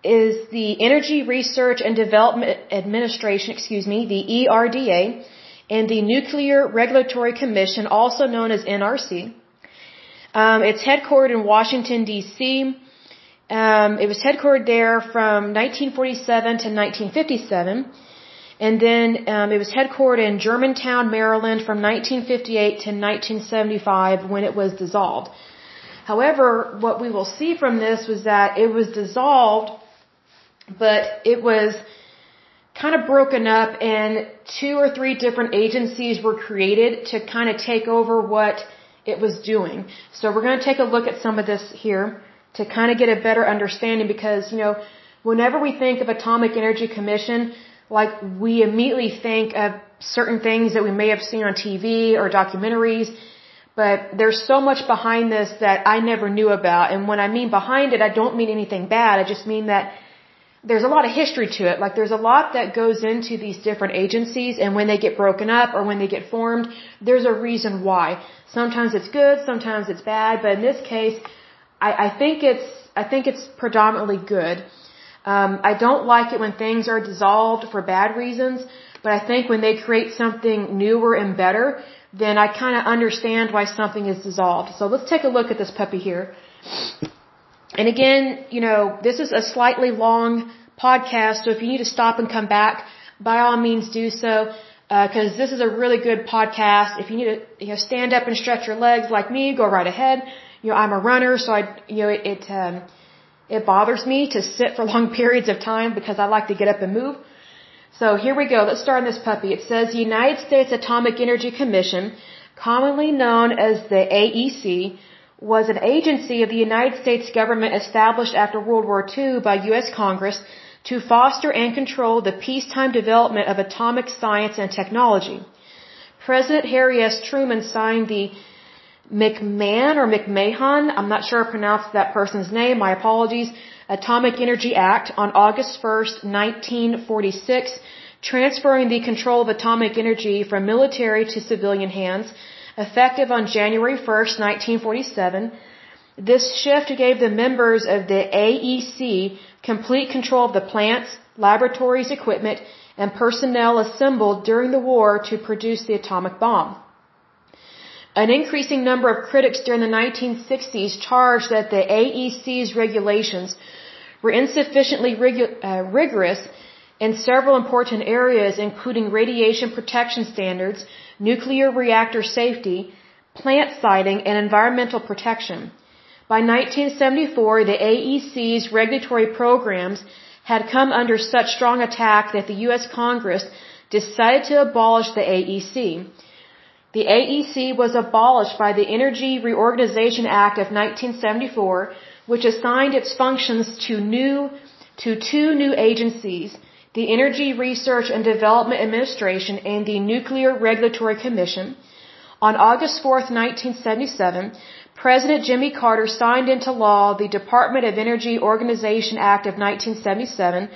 S1: is the Energy Research and Development Administration, excuse me, the ERDA, and the Nuclear Regulatory Commission, also known as NRC. Um, it's headquartered in Washington, D.C. Um, it was headquartered there from 1947 to 1957. And then um, it was headquartered in Germantown, Maryland from 1958 to 1975 when it was dissolved. However, what we will see from this was that it was dissolved, but it was kind of broken up and two or three different agencies were created to kind of take over what it was doing. So we're going to take a look at some of this here to kind of get a better understanding because, you know, whenever we think of Atomic Energy Commission, like we immediately think of certain things that we may have seen on TV or documentaries, but there's so much behind this that I never knew about. And when I mean behind it, I don't mean anything bad. I just mean that there's a lot of history to it. Like there's a lot that goes into these different agencies and when they get broken up or when they get formed, there's a reason why. Sometimes it's good, sometimes it's bad, but in this case, I, I think it's, I think it's predominantly good. Um, I don't like it when things are dissolved for bad reasons, but I think when they create something newer and better, then I kind of understand why something is dissolved. So let's take a look at this puppy here. And again, you know, this is a slightly long podcast, so if you need to stop and come back, by all means do so, because uh, this is a really good podcast. If you need to, you know, stand up and stretch your legs like me, go right ahead. You know, I'm a runner, so I, you know, it, um, it bothers me to sit for long periods of time because I like to get up and move. So here we go. Let's start on this puppy. It says the United States Atomic Energy Commission commonly known as the AEC, was an agency of the United States government established after World War II by U.S. Congress to foster and control the peacetime development of atomic science and technology. President Harry S. Truman signed the McMahon or McMahon, I'm not sure I pronounced that person's name, my apologies, Atomic Energy Act on August 1st, 1946, transferring the control of atomic energy from military to civilian hands, effective on January 1st, 1947. This shift gave the members of the AEC complete control of the plants, laboratories, equipment, and personnel assembled during the war to produce the atomic bomb. An increasing number of critics during the 1960s charged that the AEC's regulations were insufficiently uh, rigorous in several important areas, including radiation protection standards, nuclear reactor safety, plant siting, and environmental protection. By 1974, the AEC's regulatory programs had come under such strong attack that the U.S. Congress decided to abolish the AEC. The AEC was abolished by the Energy Reorganization Act of 1974, which assigned its functions to new to two new agencies, the Energy Research and Development Administration and the Nuclear Regulatory Commission. On August 4, 1977, President Jimmy Carter signed into law the Department of Energy Organization Act of 1977,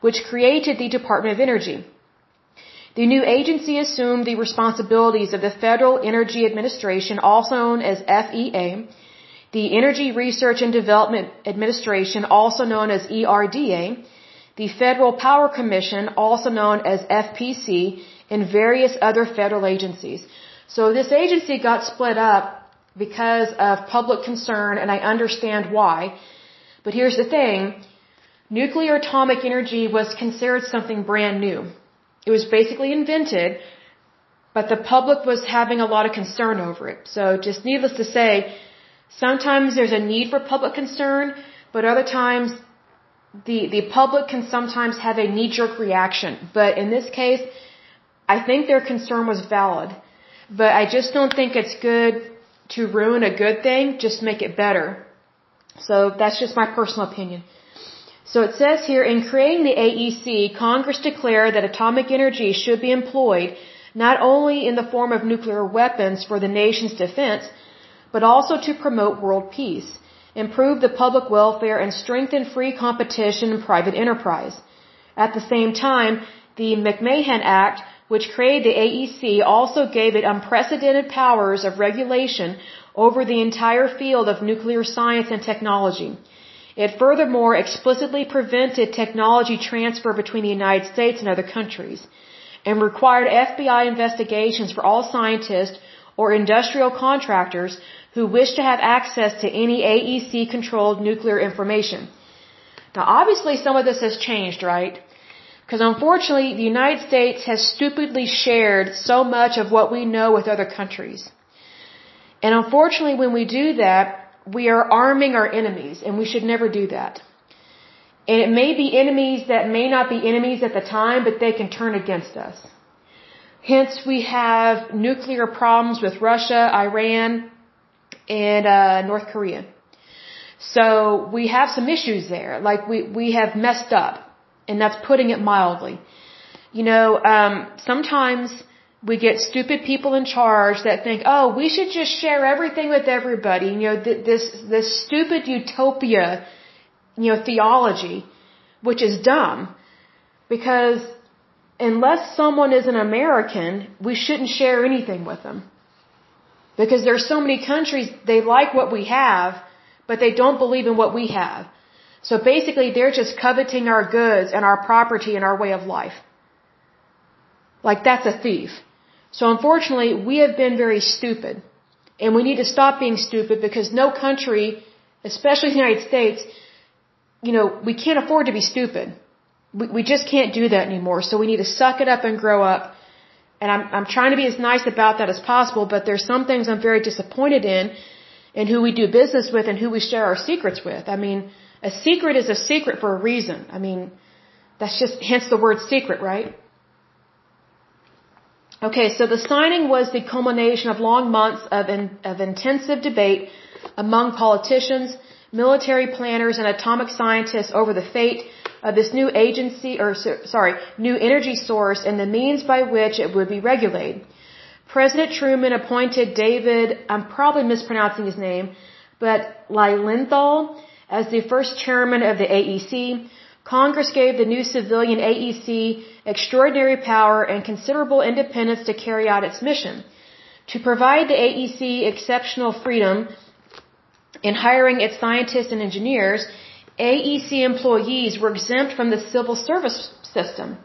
S1: which created the Department of Energy. The new agency assumed the responsibilities of the Federal Energy Administration, also known as FEA, the Energy Research and Development Administration, also known as ERDA, the Federal Power Commission, also known as FPC, and various other federal agencies. So this agency got split up because of public concern, and I understand why. But here's the thing. Nuclear atomic energy was considered something brand new. It was basically invented, but the public was having a lot of concern over it. So just needless to say, sometimes there's a need for public concern, but other times the, the public can sometimes have a knee-jerk reaction. But in this case, I think their concern was valid. But I just don't think it's good to ruin a good thing, just make it better. So that's just my personal opinion. So it says here, in creating the AEC, Congress declared that atomic energy should be employed not only in the form of nuclear weapons for the nation's defense, but also to promote world peace, improve the public welfare, and strengthen free competition and private enterprise. At the same time, the McMahon Act, which created the AEC, also gave it unprecedented powers of regulation over the entire field of nuclear science and technology. It furthermore explicitly prevented technology transfer between the United States and other countries and required FBI investigations for all scientists or industrial contractors who wish to have access to any AEC controlled nuclear information. Now obviously some of this has changed, right? Because unfortunately the United States has stupidly shared so much of what we know with other countries. And unfortunately when we do that, we are arming our enemies, and we should never do that. And it may be enemies that may not be enemies at the time, but they can turn against us. Hence, we have nuclear problems with Russia, Iran, and uh, North Korea. So we have some issues there. Like we we have messed up, and that's putting it mildly. You know, um, sometimes we get stupid people in charge that think, oh, we should just share everything with everybody. You know, th- this this stupid utopia, you know, theology, which is dumb, because unless someone is an American, we shouldn't share anything with them. Because there's so many countries they like what we have, but they don't believe in what we have. So basically, they're just coveting our goods and our property and our way of life. Like that's a thief. So unfortunately, we have been very stupid. And we need to stop being stupid because no country, especially the United States, you know, we can't afford to be stupid. We, we just can't do that anymore. So we need to suck it up and grow up. And I'm, I'm trying to be as nice about that as possible, but there's some things I'm very disappointed in, in who we do business with and who we share our secrets with. I mean, a secret is a secret for a reason. I mean, that's just hence the word secret, right? Okay, so the signing was the culmination of long months of, in, of intensive debate among politicians, military planners, and atomic scientists over the fate of this new agency, or sorry, new energy source and the means by which it would be regulated. President Truman appointed David, I'm probably mispronouncing his name, but Lilienthal as the first chairman of the AEC. Congress gave the new civilian AEC extraordinary power and considerable independence to carry out its mission. To provide the AEC exceptional freedom in hiring its scientists and engineers, AEC employees were exempt from the civil service system.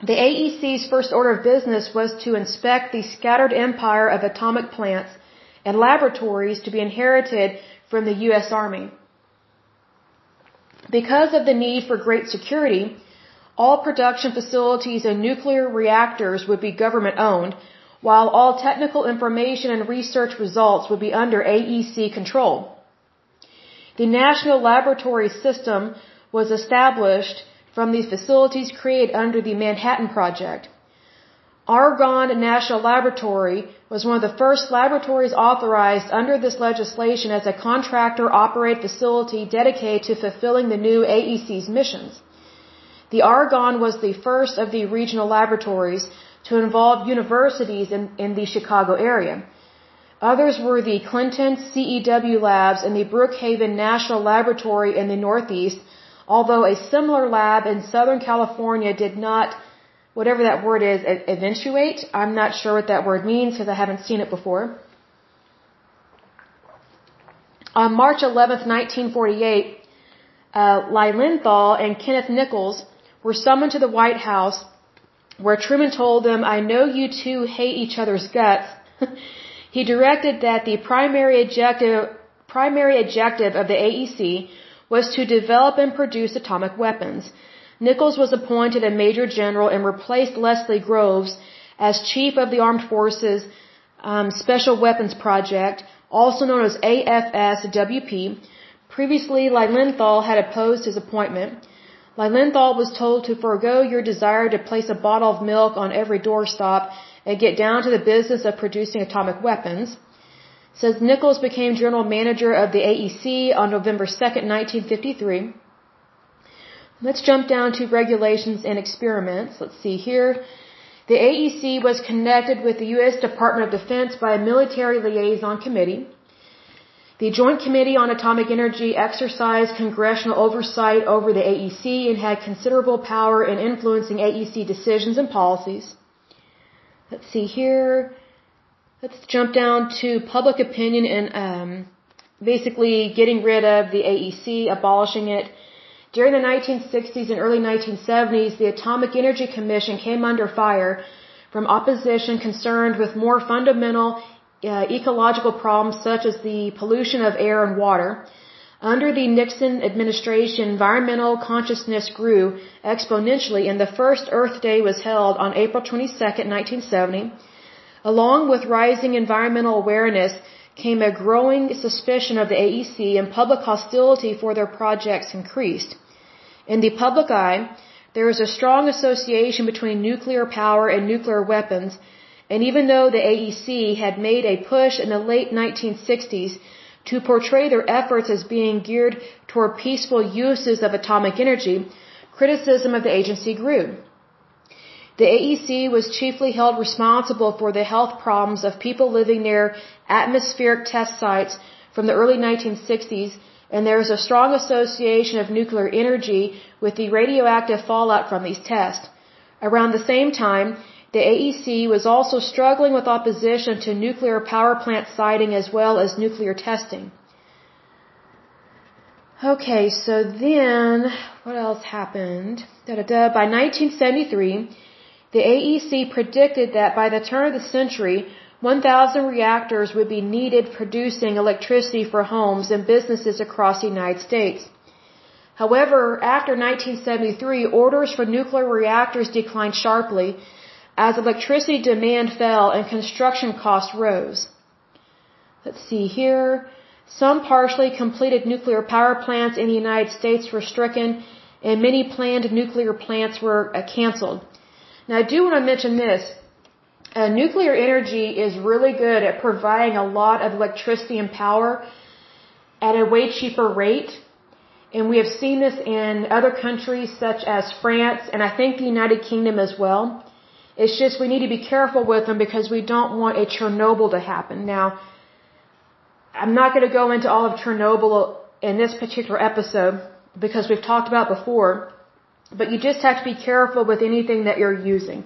S1: The AEC's first order of business was to inspect the scattered empire of atomic plants and laboratories to be inherited from the U.S. Army. Because of the need for great security, all production facilities and nuclear reactors would be government owned, while all technical information and research results would be under AEC control. The National Laboratory System was established from these facilities created under the Manhattan Project. Argonne National Laboratory was one of the first laboratories authorized under this legislation as a contractor operated facility dedicated to fulfilling the new AEC's missions. The Argonne was the first of the regional laboratories to involve universities in, in the Chicago area. Others were the Clinton CEW labs and the Brookhaven National Laboratory in the Northeast, although a similar lab in Southern California did not, whatever that word is, eventuate. I'm not sure what that word means because I haven't seen it before. On March 11, 1948, uh, Lilienthal and Kenneth Nichols were summoned to the White House where Truman told them, I know you two hate each other's guts. he directed that the primary objective, primary objective of the AEC was to develop and produce atomic weapons. Nichols was appointed a major general and replaced Leslie Groves as chief of the Armed Forces um, Special Weapons Project, also known as AFSWP. Previously, Lilienthal had opposed his appointment. Lilienthal was told to forego your desire to place a bottle of milk on every doorstop and get down to the business of producing atomic weapons says Nichols became general manager of the AEC on November 2, 1953. Let's jump down to regulations and experiments. Let's see here. The AEC was connected with the U.S. Department of Defense by a military liaison committee. The Joint Committee on Atomic Energy exercised congressional oversight over the AEC and had considerable power in influencing AEC decisions and policies. Let's see here. Let's jump down to public opinion and um, basically getting rid of the AEC, abolishing it. During the 1960s and early 1970s, the Atomic Energy Commission came under fire from opposition concerned with more fundamental uh, ecological problems such as the pollution of air and water. Under the Nixon administration, environmental consciousness grew exponentially and the first Earth Day was held on April 22, 1970. Along with rising environmental awareness came a growing suspicion of the AEC and public hostility for their projects increased. In the public eye, there is a strong association between nuclear power and nuclear weapons, and even though the AEC had made a push in the late 1960s to portray their efforts as being geared toward peaceful uses of atomic energy, criticism of the agency grew. The AEC was chiefly held responsible for the health problems of people living near atmospheric test sites from the early 1960s, and there is a strong association of nuclear energy with the radioactive fallout from these tests. Around the same time, the AEC was also struggling with opposition to nuclear power plant siting as well as nuclear testing. Okay, so then, what else happened? Da, da, da. By 1973, the AEC predicted that by the turn of the century, 1,000 reactors would be needed producing electricity for homes and businesses across the United States. However, after 1973, orders for nuclear reactors declined sharply as electricity demand fell and construction costs rose. Let's see here. Some partially completed nuclear power plants in the United States were stricken and many planned nuclear plants were uh, canceled. Now I do want to mention this. Uh, nuclear energy is really good at providing a lot of electricity and power at a way cheaper rate. And we have seen this in other countries such as France and I think the United Kingdom as well. It's just we need to be careful with them because we don't want a Chernobyl to happen. Now, I'm not going to go into all of Chernobyl in this particular episode because we've talked about before, but you just have to be careful with anything that you're using.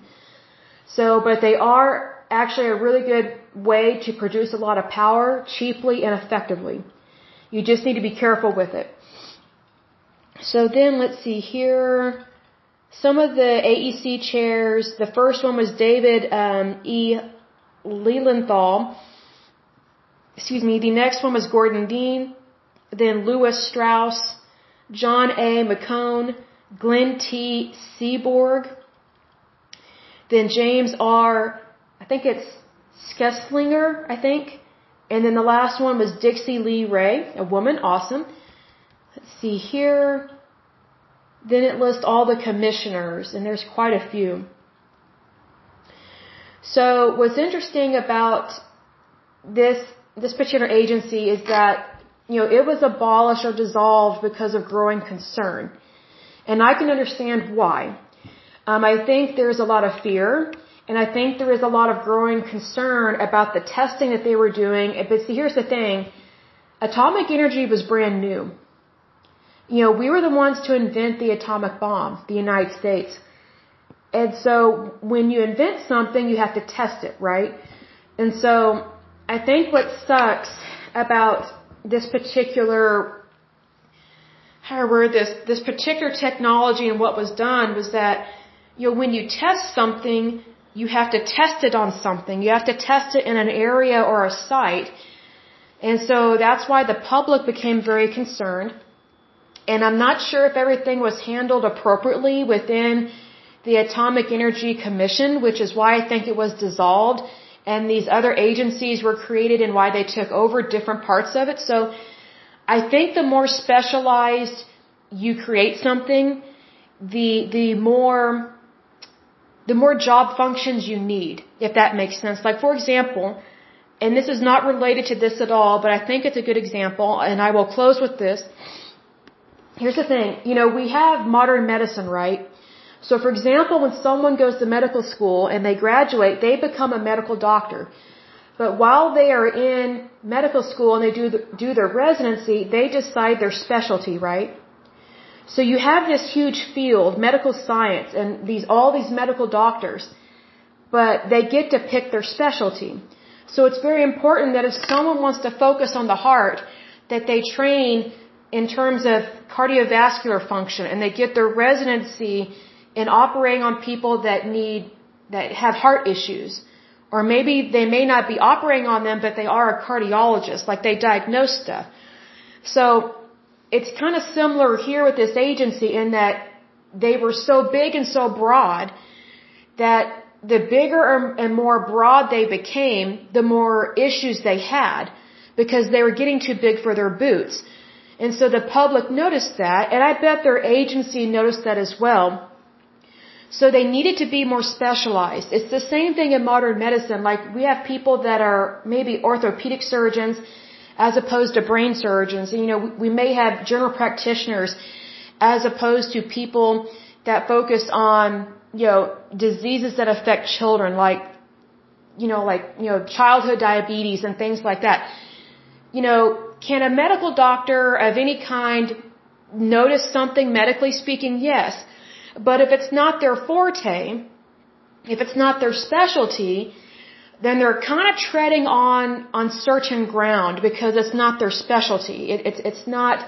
S1: So, but they are actually a really good way to produce a lot of power cheaply and effectively. You just need to be careful with it. So then let's see here. Some of the AEC chairs, the first one was David um, E. Lilienthal. Excuse me. The next one was Gordon Dean. Then Lewis Strauss, John A. McCone, Glenn T. Seaborg. Then James R. I think it's Skeslinger, I think. And then the last one was Dixie Lee Ray, a woman, awesome. Let's see here. Then it lists all the commissioners, and there's quite a few. So what's interesting about this this particular agency is that you know it was abolished or dissolved because of growing concern, and I can understand why. Um, I think there's a lot of fear, and I think there is a lot of growing concern about the testing that they were doing. But see, here's the thing: atomic energy was brand new. You know, we were the ones to invent the atomic bomb, the United States. And so when you invent something, you have to test it, right? And so I think what sucks about this particular, how I word this, this particular technology and what was done was that, you know, when you test something, you have to test it on something. You have to test it in an area or a site. And so that's why the public became very concerned. And I'm not sure if everything was handled appropriately within the Atomic Energy Commission, which is why I think it was dissolved and these other agencies were created and why they took over different parts of it. So I think the more specialized you create something, the, the more, the more job functions you need, if that makes sense. Like for example, and this is not related to this at all, but I think it's a good example, and I will close with this here's the thing, you know, we have modern medicine, right? So for example, when someone goes to medical school and they graduate, they become a medical doctor. But while they are in medical school and they do the, do their residency, they decide their specialty, right? So you have this huge field, medical science, and these all these medical doctors, but they get to pick their specialty. So it's very important that if someone wants to focus on the heart, that they train in terms of cardiovascular function and they get their residency in operating on people that need, that have heart issues. Or maybe they may not be operating on them, but they are a cardiologist, like they diagnose stuff. So it's kind of similar here with this agency in that they were so big and so broad that the bigger and more broad they became, the more issues they had because they were getting too big for their boots. And so the public noticed that, and I bet their agency noticed that as well. So they needed to be more specialized. It's the same thing in modern medicine. Like we have people that are maybe orthopedic surgeons as opposed to brain surgeons. And, you know, we may have general practitioners as opposed to people that focus on, you know, diseases that affect children like, you know, like, you know, childhood diabetes and things like that. You know, can a medical doctor of any kind notice something medically speaking? Yes. But if it's not their forte, if it's not their specialty, then they're kind of treading on on certain ground because it's not their specialty. It, it's it's not,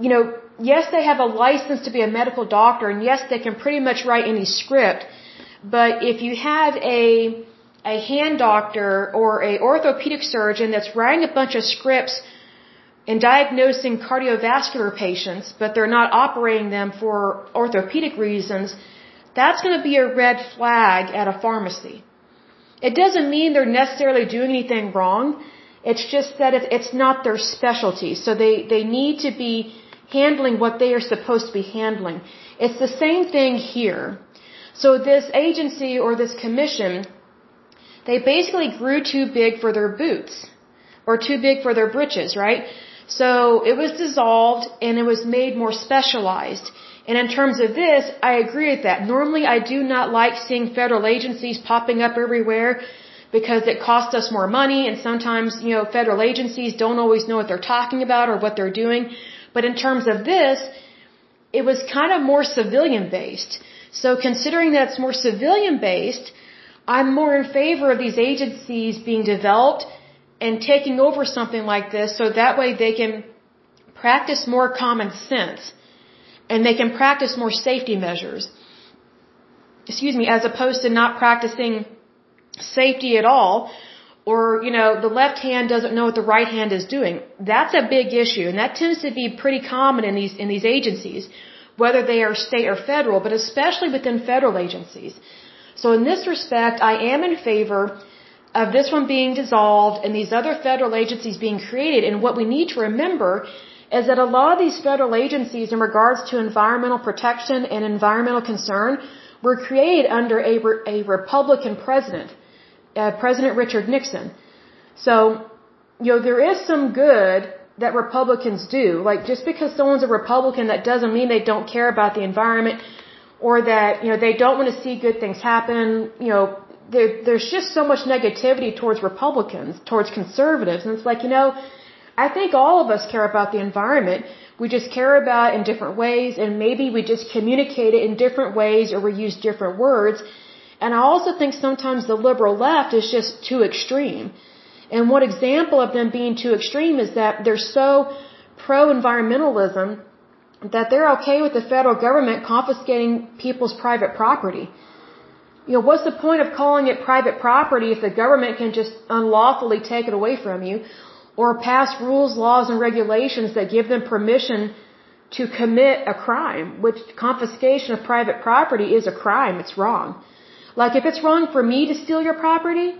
S1: you know. Yes, they have a license to be a medical doctor, and yes, they can pretty much write any script. But if you have a a hand doctor or a orthopedic surgeon that's writing a bunch of scripts and diagnosing cardiovascular patients, but they're not operating them for orthopedic reasons, that's going to be a red flag at a pharmacy. It doesn't mean they're necessarily doing anything wrong. It's just that it's not their specialty. So they, they need to be handling what they are supposed to be handling. It's the same thing here. So this agency or this commission, they basically grew too big for their boots or too big for their britches, right? So it was dissolved and it was made more specialized. And in terms of this, I agree with that. Normally I do not like seeing federal agencies popping up everywhere because it costs us more money and sometimes, you know, federal agencies don't always know what they're talking about or what they're doing. But in terms of this, it was kind of more civilian based. So considering that it's more civilian based, I'm more in favor of these agencies being developed and taking over something like this so that way they can practice more common sense and they can practice more safety measures. Excuse me, as opposed to not practicing safety at all or, you know, the left hand doesn't know what the right hand is doing. That's a big issue and that tends to be pretty common in these in these agencies, whether they are state or federal, but especially within federal agencies. So in this respect, I am in favor of this one being dissolved and these other federal agencies being created. And what we need to remember is that a lot of these federal agencies in regards to environmental protection and environmental concern were created under a, a Republican president, uh, President Richard Nixon. So, you know, there is some good that Republicans do. Like, just because someone's a Republican, that doesn't mean they don't care about the environment or that, you know, they don't want to see good things happen. You know, there, there's just so much negativity towards Republicans, towards conservatives, and it's like, you know, I think all of us care about the environment. We just care about it in different ways, and maybe we just communicate it in different ways or we use different words. And I also think sometimes the liberal left is just too extreme. And one example of them being too extreme is that they're so pro-environmentalism that they're okay with the federal government confiscating people's private property. You know, what's the point of calling it private property if the government can just unlawfully take it away from you or pass rules, laws, and regulations that give them permission to commit a crime, which confiscation of private property is a crime. It's wrong. Like if it's wrong for me to steal your property,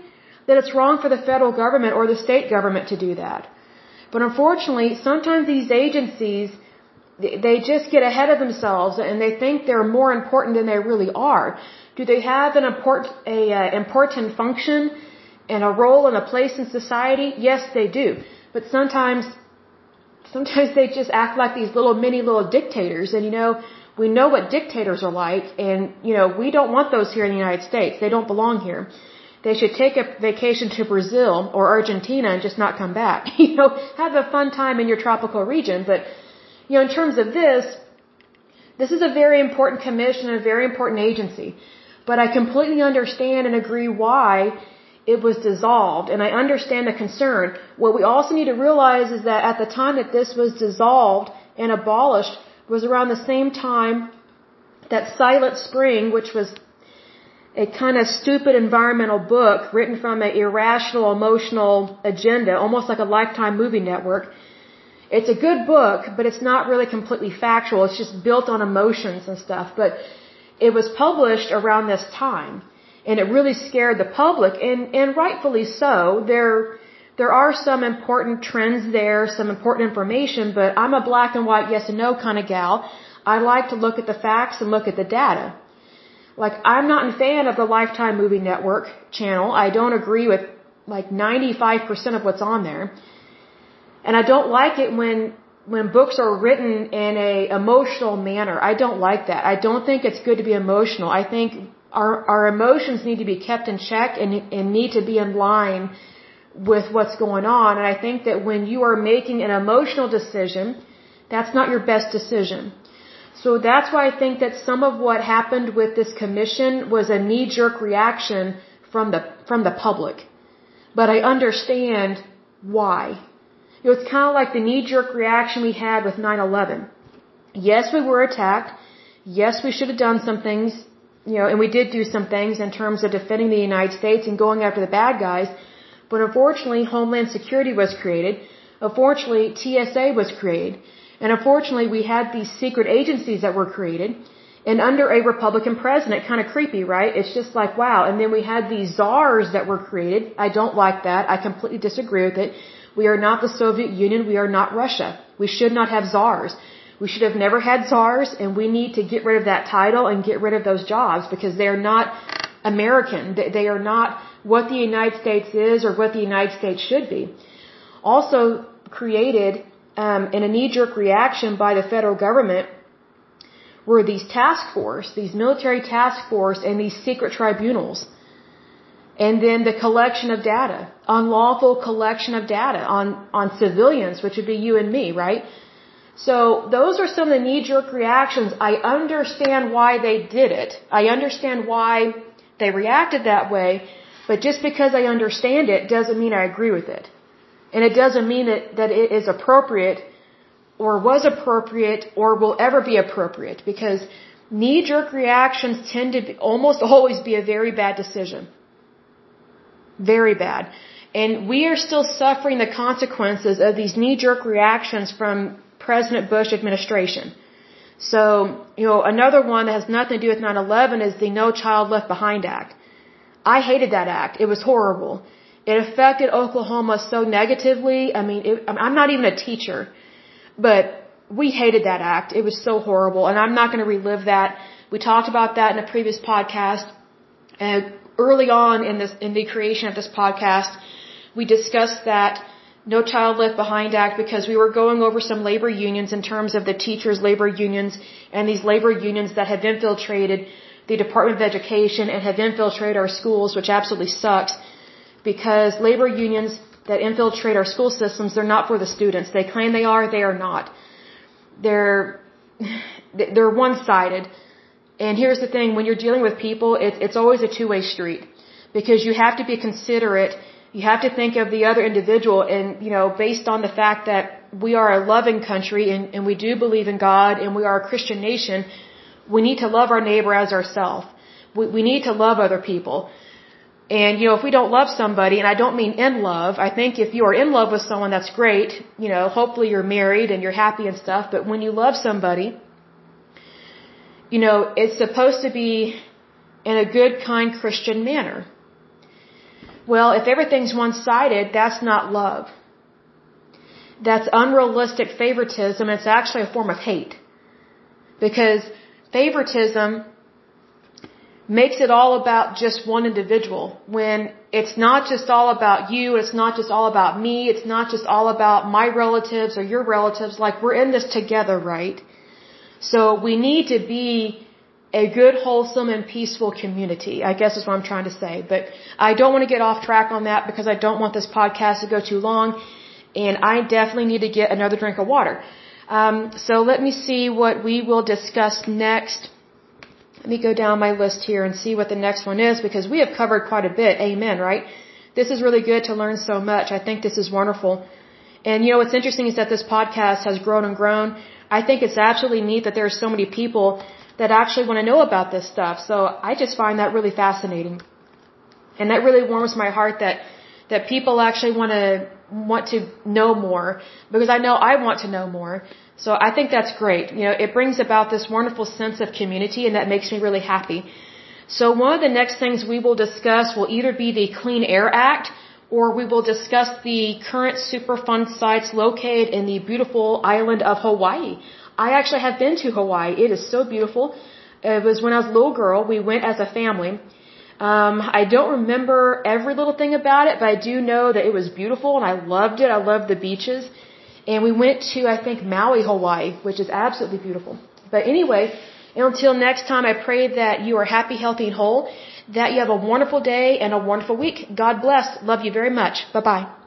S1: then it's wrong for the federal government or the state government to do that. But unfortunately, sometimes these agencies, they just get ahead of themselves and they think they're more important than they really are. Do they have an important, a, uh, important function and a role and a place in society? Yes, they do. But sometimes, sometimes they just act like these little mini little dictators. And you know, we know what dictators are like, and you know, we don't want those here in the United States. They don't belong here. They should take a vacation to Brazil or Argentina and just not come back. you know, have a fun time in your tropical region. But, you know, in terms of this, this is a very important commission, and a very important agency. But I completely understand and agree why it was dissolved, and I understand the concern. What we also need to realize is that at the time that this was dissolved and abolished was around the same time that Silent Spring, which was a kind of stupid environmental book written from an irrational emotional agenda, almost like a lifetime movie network. It's a good book, but it's not really completely factual. It's just built on emotions and stuff. But it was published around this time and it really scared the public and, and rightfully so. There, there are some important trends there, some important information, but I'm a black and white yes and no kind of gal. I like to look at the facts and look at the data. Like, I'm not a fan of the Lifetime Movie Network channel. I don't agree with like 95% of what's on there. And I don't like it when when books are written in a emotional manner. I don't like that. I don't think it's good to be emotional. I think our our emotions need to be kept in check and and need to be in line with what's going on. And I think that when you are making an emotional decision, that's not your best decision. So that's why I think that some of what happened with this commission was a knee jerk reaction from the from the public. But I understand why. Know, it's kind of like the knee-jerk reaction we had with 9/11. Yes, we were attacked. Yes, we should have done some things, you know, and we did do some things in terms of defending the United States and going after the bad guys. But unfortunately, Homeland Security was created. Unfortunately, TSA was created. And unfortunately, we had these secret agencies that were created. And under a Republican president, kind of creepy, right? It's just like, wow. And then we had these czars that were created. I don't like that. I completely disagree with it. We are not the Soviet Union. We are not Russia. We should not have czars. We should have never had czars, and we need to get rid of that title and get rid of those jobs because they're not American. They are not what the United States is or what the United States should be. Also created um, in a knee-jerk reaction by the federal government were these task force, these military task force, and these secret tribunals. And then the collection of data, unlawful collection of data on, on civilians, which would be you and me, right? So those are some of the knee-jerk reactions. I understand why they did it. I understand why they reacted that way, but just because I understand it doesn't mean I agree with it. And it doesn't mean that, that it is appropriate or was appropriate or will ever be appropriate because knee-jerk reactions tend to be, almost always be a very bad decision. Very bad. And we are still suffering the consequences of these knee-jerk reactions from President Bush administration. So, you know, another one that has nothing to do with 9-11 is the No Child Left Behind Act. I hated that act. It was horrible. It affected Oklahoma so negatively. I mean, it, I'm not even a teacher. But we hated that act. It was so horrible, and I'm not going to relive that. We talked about that in a previous podcast. And early on in this, in the creation of this podcast, we discussed that No Child Left Behind Act because we were going over some labor unions in terms of the teachers' labor unions and these labor unions that have infiltrated the Department of Education and have infiltrated our schools, which absolutely sucks because labor unions that infiltrate our school systems, they're not for the students. They claim they are, they are not. They're, they're one-sided. And here's the thing, when you're dealing with people, it's, it's always a two-way street. Because you have to be considerate, you have to think of the other individual, and, you know, based on the fact that we are a loving country and, and we do believe in God and we are a Christian nation, we need to love our neighbor as ourselves. We, we need to love other people. And, you know, if we don't love somebody, and I don't mean in love, I think if you are in love with someone, that's great. You know, hopefully you're married and you're happy and stuff, but when you love somebody, you know, it's supposed to be in a good, kind Christian manner. Well, if everything's one-sided, that's not love. That's unrealistic favoritism. It's actually a form of hate. Because favoritism makes it all about just one individual when it's not just all about you, it's not just all about me, it's not just all about my relatives or your relatives, like we're in this together, right? So we need to be a good, wholesome, and peaceful community, I guess is what I'm trying to say. But I don't want to get off track on that because I don't want this podcast to go too long, and I definitely need to get another drink of water. Um, so let me see what we will discuss next. Let me go down my list here and see what the next one is because we have covered quite a bit. Amen, right? This is really good to learn so much. I think this is wonderful. And you know what's interesting is that this podcast has grown and grown. I think it's absolutely neat that there are so many people that actually want to know about this stuff. So I just find that really fascinating. And that really warms my heart that that people actually want to want to know more because I know I want to know more. So I think that's great. You know, it brings about this wonderful sense of community and that makes me really happy. So one of the next things we will discuss will either be the Clean Air Act or we will discuss the current Superfund sites located in the beautiful island of Hawaii. I actually have been to Hawaii. It is so beautiful. It was when I was a little girl. We went as a family. Um, I don't remember every little thing about it, but I do know that it was beautiful and I loved it. I loved the beaches. And we went to, I think, Maui, Hawaii, which is absolutely beautiful. But anyway, until next time, I pray that you are happy, healthy, and whole, that you have a wonderful day and a wonderful week. God bless. Love you very much. Bye bye.